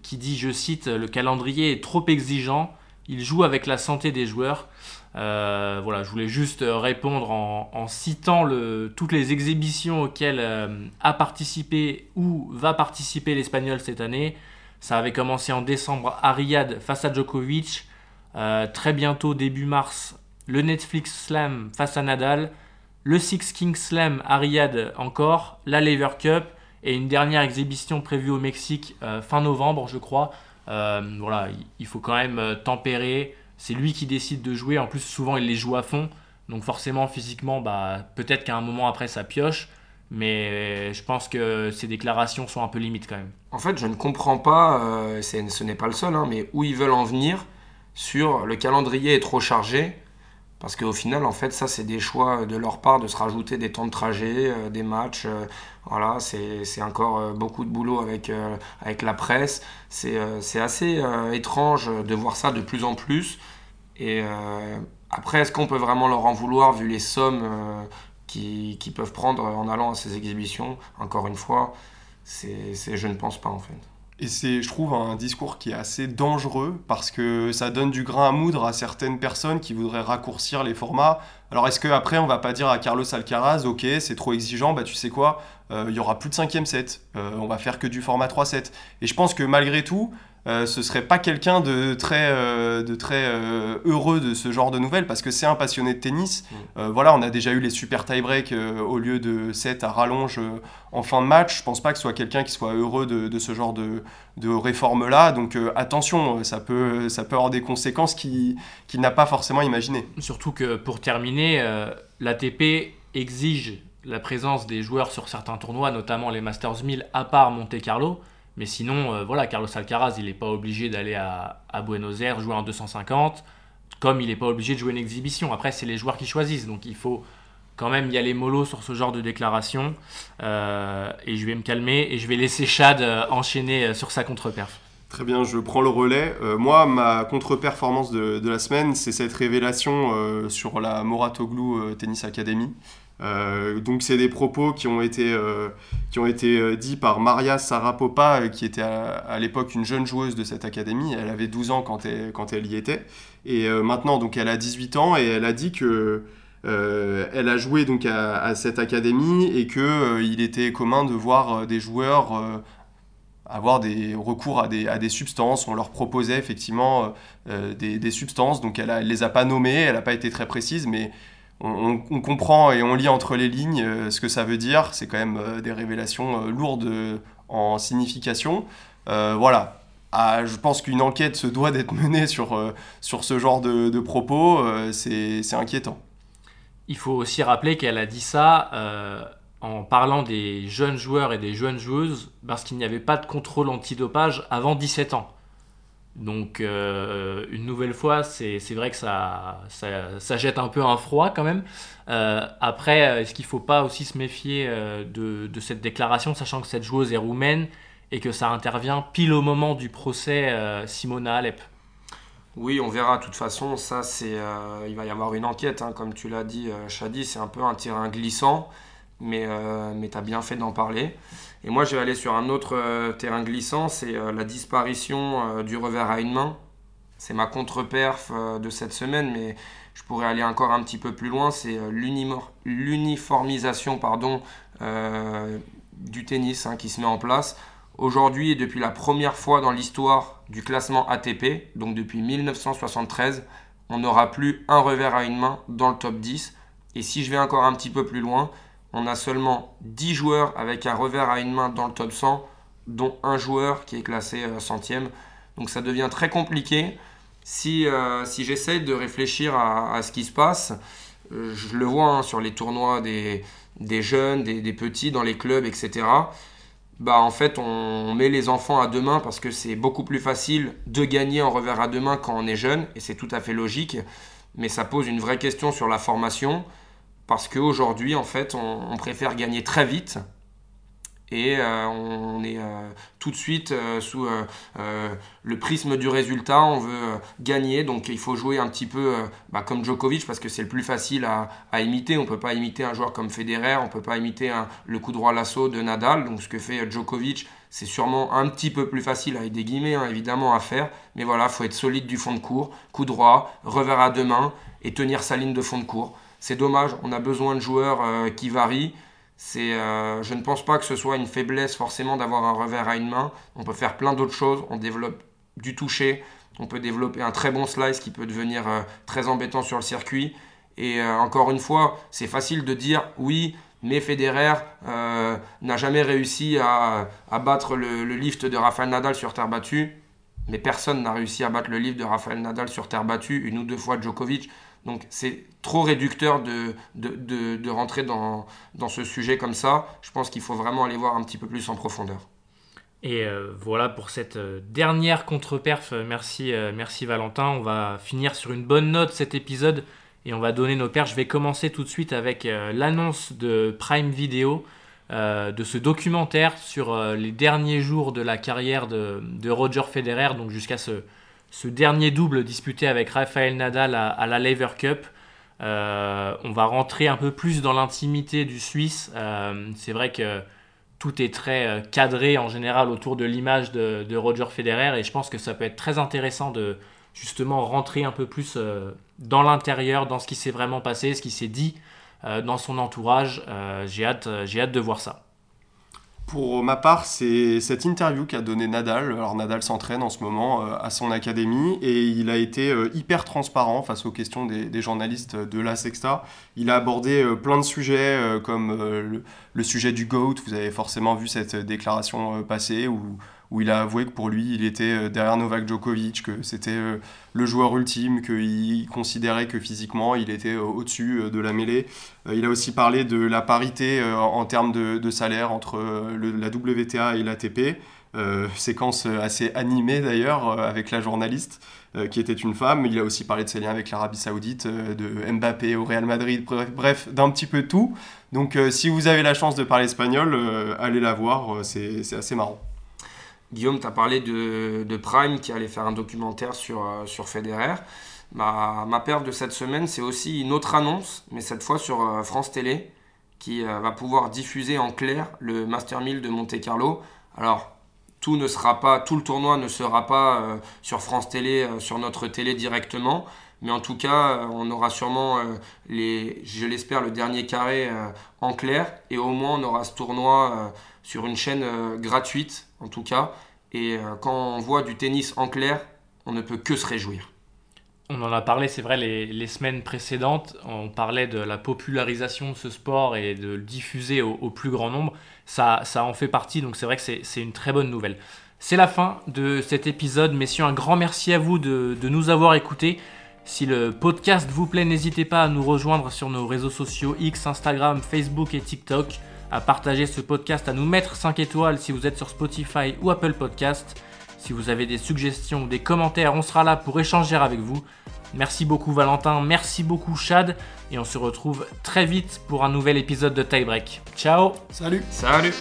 qui dit, je cite, le calendrier est trop exigeant, il joue avec la santé des joueurs. Euh, voilà, je voulais juste répondre en, citant toutes les exhibitions auxquelles a participé ou va participer l'Espagnol cette année. Ça avait commencé en décembre à Riyad face à Djokovic. très bientôt, début mars, le Netflix Slam face à Nadal. Le Six Kings Slam à Riyad encore. La Lever Cup et une dernière exhibition prévue au Mexique euh, fin novembre, je crois. Euh, voilà, il faut quand même euh, tempérer. C'est lui qui décide de jouer. En plus, souvent, il les joue à fond. Donc forcément, physiquement, bah, peut-être qu'à un moment après, ça pioche. Mais je pense que ces déclarations sont un peu limites quand même. En fait, je ne comprends pas, ce n'est pas le seul, hein, mais où ils veulent en venir sur le calendrier est trop chargé. Parce qu'au final, en fait, ça, c'est des choix de leur part de se rajouter des temps de trajet, euh, des matchs. Euh, voilà, c'est encore euh, beaucoup de boulot avec, avec la presse. C'est assez étrange de voir ça de plus en plus. Et après, est-ce qu'on peut vraiment leur en vouloir vu les sommes qu'ils qui peuvent prendre en allant à ces exhibitions? Encore une fois, c'est je ne pense pas en fait. Et c'est, je trouve, un discours qui est assez dangereux parce que ça donne du grain à moudre à certaines personnes qui voudraient raccourcir les formats. Alors est-ce qu'après on va pas dire à Carlos Alcaraz, ok, c'est trop exigeant, bah tu sais quoi, euh, il y aura plus de cinquième set, euh, on va faire que du format 3-7. Et je pense que malgré tout, euh, ce serait pas quelqu'un de très, euh, de très euh, heureux de ce genre de nouvelles parce que c'est un passionné de tennis. Mm. voilà, on a déjà eu les super tie-break au lieu de 7 à rallonge en fin de match. Je pense pas que ce soit quelqu'un qui soit heureux de, ce genre de, de réforme-là. Donc attention, ça peut, ça peut avoir des conséquences qu'il qui n'a pas forcément imaginées. Surtout que pour terminer, l'ATP exige la présence des joueurs sur certains tournois, notamment les Masters 1000 à part Monte Carlo. Mais sinon, euh, voilà, Carlos Alcaraz, il n'est pas obligé d'aller à, Buenos Aires jouer en 250, comme il n'est pas obligé de jouer une exhibition. Après, c'est les joueurs qui choisissent, donc il faut quand même y aller mollo sur ce genre de déclaration. Euh, et je vais me calmer et je vais laisser Chad euh, enchaîner sur sa contre-perf. Très bien, je prends le relais. moi, ma contre-performance de, la semaine, c'est cette révélation sur la Moratoglu Tennis Academy. Euh, donc c'est des propos qui ont été, euh, qui ont été euh, dits par Maria Sarapopa, qui était à, l'époque une jeune joueuse de cette académie. Elle avait 12 ans quand elle, y était. Et maintenant, donc, elle a 18 ans et elle a dit que elle a joué donc à, cette académie et qu'il il était commun de voir des joueurs avoir des recours à des, à des, substances. On leur proposait effectivement des, des, substances. Donc elle ne les a pas nommées, elle n'a pas été très précise, mais on, comprend et on lit entre les lignes euh, ce que ça veut dire. C'est quand même euh, des révélations euh, lourdes en signification. voilà. Ah, je pense qu'une enquête se doit d'être menée sur, sur ce genre de, propos. c'est inquiétant. Il faut aussi rappeler qu'elle a dit ça en parlant des jeunes joueurs et des jeunes joueuses parce qu'il n'y avait pas de contrôle antidopage avant 17 ans. Donc, euh, une nouvelle fois, c'est vrai que ça, ça, jette un peu un froid quand même. Euh, après, est-ce qu'il ne faut pas aussi se méfier euh, de, cette déclaration, sachant que cette joueuse est roumaine et que ça intervient pile au moment du procès Simona Alep oui, on verra. De toute façon, ça, c'est, il va y avoir une enquête, hein. comme tu l'as dit, Shadi. C'est un peu un terrain glissant, mais, mais tu as bien fait d'en parler. Et moi, je vais aller sur un autre euh, terrain glissant, c'est euh, la disparition euh, du revers à une main. C'est ma contre-perf de cette semaine, mais je pourrais aller encore un petit peu plus loin. C'est l'uniformisation pardon, du tennis hein, qui se met en place. Aujourd'hui et depuis la première fois dans l'histoire du classement ATP, donc depuis 1973, on n'aura plus un revers à une main dans le top 10. Et si je vais encore un petit peu plus loin, on a seulement 10 joueurs avec un revers à une main dans le top 100, dont un joueur qui est classé euh, centième. Donc ça devient très compliqué. Si, euh, si j'essaie de réfléchir à, ce qui se passe, euh, je le vois hein, sur les tournois des, des jeunes, des, des, petits, dans les clubs, etc. Bah, en fait, on met les enfants à deux mains parce que c'est beaucoup plus facile de gagner en revers à deux mains quand on est jeune, et c'est tout à fait logique. Mais ça pose une vraie question sur la formation parce qu'aujourd'hui, en fait, on, préfère gagner très vite et euh, on est euh, tout de suite euh, sous le prisme du résultat, on veut gagner, donc il faut jouer un petit peu bah, comme Djokovic parce que c'est le plus facile à, imiter. On ne peut pas imiter un joueur comme Federer, on ne peut pas imiter le coup droit lasso de Nadal, donc ce que fait Djokovic, c'est sûrement un petit peu plus facile avec des guillemets hein, évidemment à faire, mais voilà, il faut être solide du fond de cours, coup droit, revers à deux mains et tenir sa ligne de fond de cours. C'est dommage, on a besoin de joueurs euh, qui varient. Euh, je ne pense pas que ce soit une faiblesse forcément d'avoir un revers à une main. On peut faire plein d'autres choses. On développe du toucher. On peut développer un très bon slice qui peut devenir euh, très embêtant sur le circuit. Et encore une fois, c'est facile de dire oui, mais Federer n'a jamais réussi à, battre le, le, lift de Rafael Nadal sur terre battue. Mais personne n'a réussi à battre le lift de Rafael Nadal sur terre battue, une ou deux fois Djokovic. Donc c'est trop réducteur de, rentrer dans, ce sujet comme ça. Je pense qu'il faut vraiment aller voir un petit peu plus en profondeur. Et euh, voilà pour cette euh, dernière contre-perf. Merci, euh, merci Valentin. On va finir sur une bonne note cet épisode et on va donner nos perfs. Je vais commencer tout de suite avec l'annonce de Prime Video. de ce documentaire sur les derniers jours de la carrière de Roger Federer, donc jusqu'à ce, ce dernier double disputé avec Rafael Nadal à, la Lever Cup. Euh, on va rentrer un peu plus dans l'intimité du Suisse. Euh, c'est vrai que tout est très euh, cadré en général autour de l'image de, Roger Federer et je pense que ça peut être très intéressant de justement rentrer un peu plus dans l'intérieur, dans ce qui s'est vraiment passé, ce qui s'est dit dans son entourage. j'ai hâte, j'ai hâte de voir ça. Pour ma part, c'est cette interview qu'a donné Nadal. Alors Nadal s'entraîne en ce moment euh, à son académie et il a été euh, hyper transparent face aux questions des, journalistes de la Sexta. Il a abordé euh, plein de sujets comme le, sujet du GOAT. Vous avez forcément vu cette déclaration passée où où il a avoué que pour lui, il était euh, derrière Novak Djokovic, que c'était euh, le joueur ultime, qu'il considérait que physiquement, il était euh, au-dessus de la mêlée. Il a aussi parlé de la parité en termes de, salaire entre la WTA et l'ATP. séquence assez animée d'ailleurs avec la journaliste qui était une femme. Il a aussi parlé de ses liens avec l'Arabie Saoudite, de Mbappé au Real Madrid, bref, d'un petit peu tout. Donc si vous avez la chance de parler espagnol, allez la voir, c'est assez marrant. Guillaume, tu as parlé de, Prime qui allait faire un documentaire sur, euh, sur Federer. Ma, perf de cette semaine, c'est aussi une autre annonce, mais cette fois sur euh, France Télé, qui euh, va pouvoir diffuser en clair le Master 1000 de Monte Carlo. Alors, tout ne sera pas, tout le tournoi ne sera pas sur France Télé, sur notre télé directement, mais en tout cas, on aura sûrement je l'espère, le dernier carré en clair, et au moins on aura ce tournoi sur une chaîne gratuite en tout cas. Et euh, quand on voit du tennis en clair, on ne peut que se réjouir. On en a parlé, c'est vrai, les, semaines précédentes. On parlait de la popularisation de ce sport et de le diffuser au, plus grand nombre. Ça, ça en fait partie, donc c'est vrai que c'est une très bonne nouvelle. C'est la fin de cet épisode. Messieurs, un grand merci à vous de, de nous avoir écoutés. Si le podcast vous plaît, n'hésitez pas à nous rejoindre sur nos réseaux sociaux X, Instagram, Facebook et TikTok à partager ce podcast, à nous mettre 5 étoiles si vous êtes sur Spotify ou Apple Podcast. Si vous avez des suggestions ou des commentaires, on sera là pour échanger avec vous. Merci beaucoup Valentin, merci beaucoup Chad, et on se retrouve très vite pour un nouvel épisode de Tie Break. Ciao Salut Salut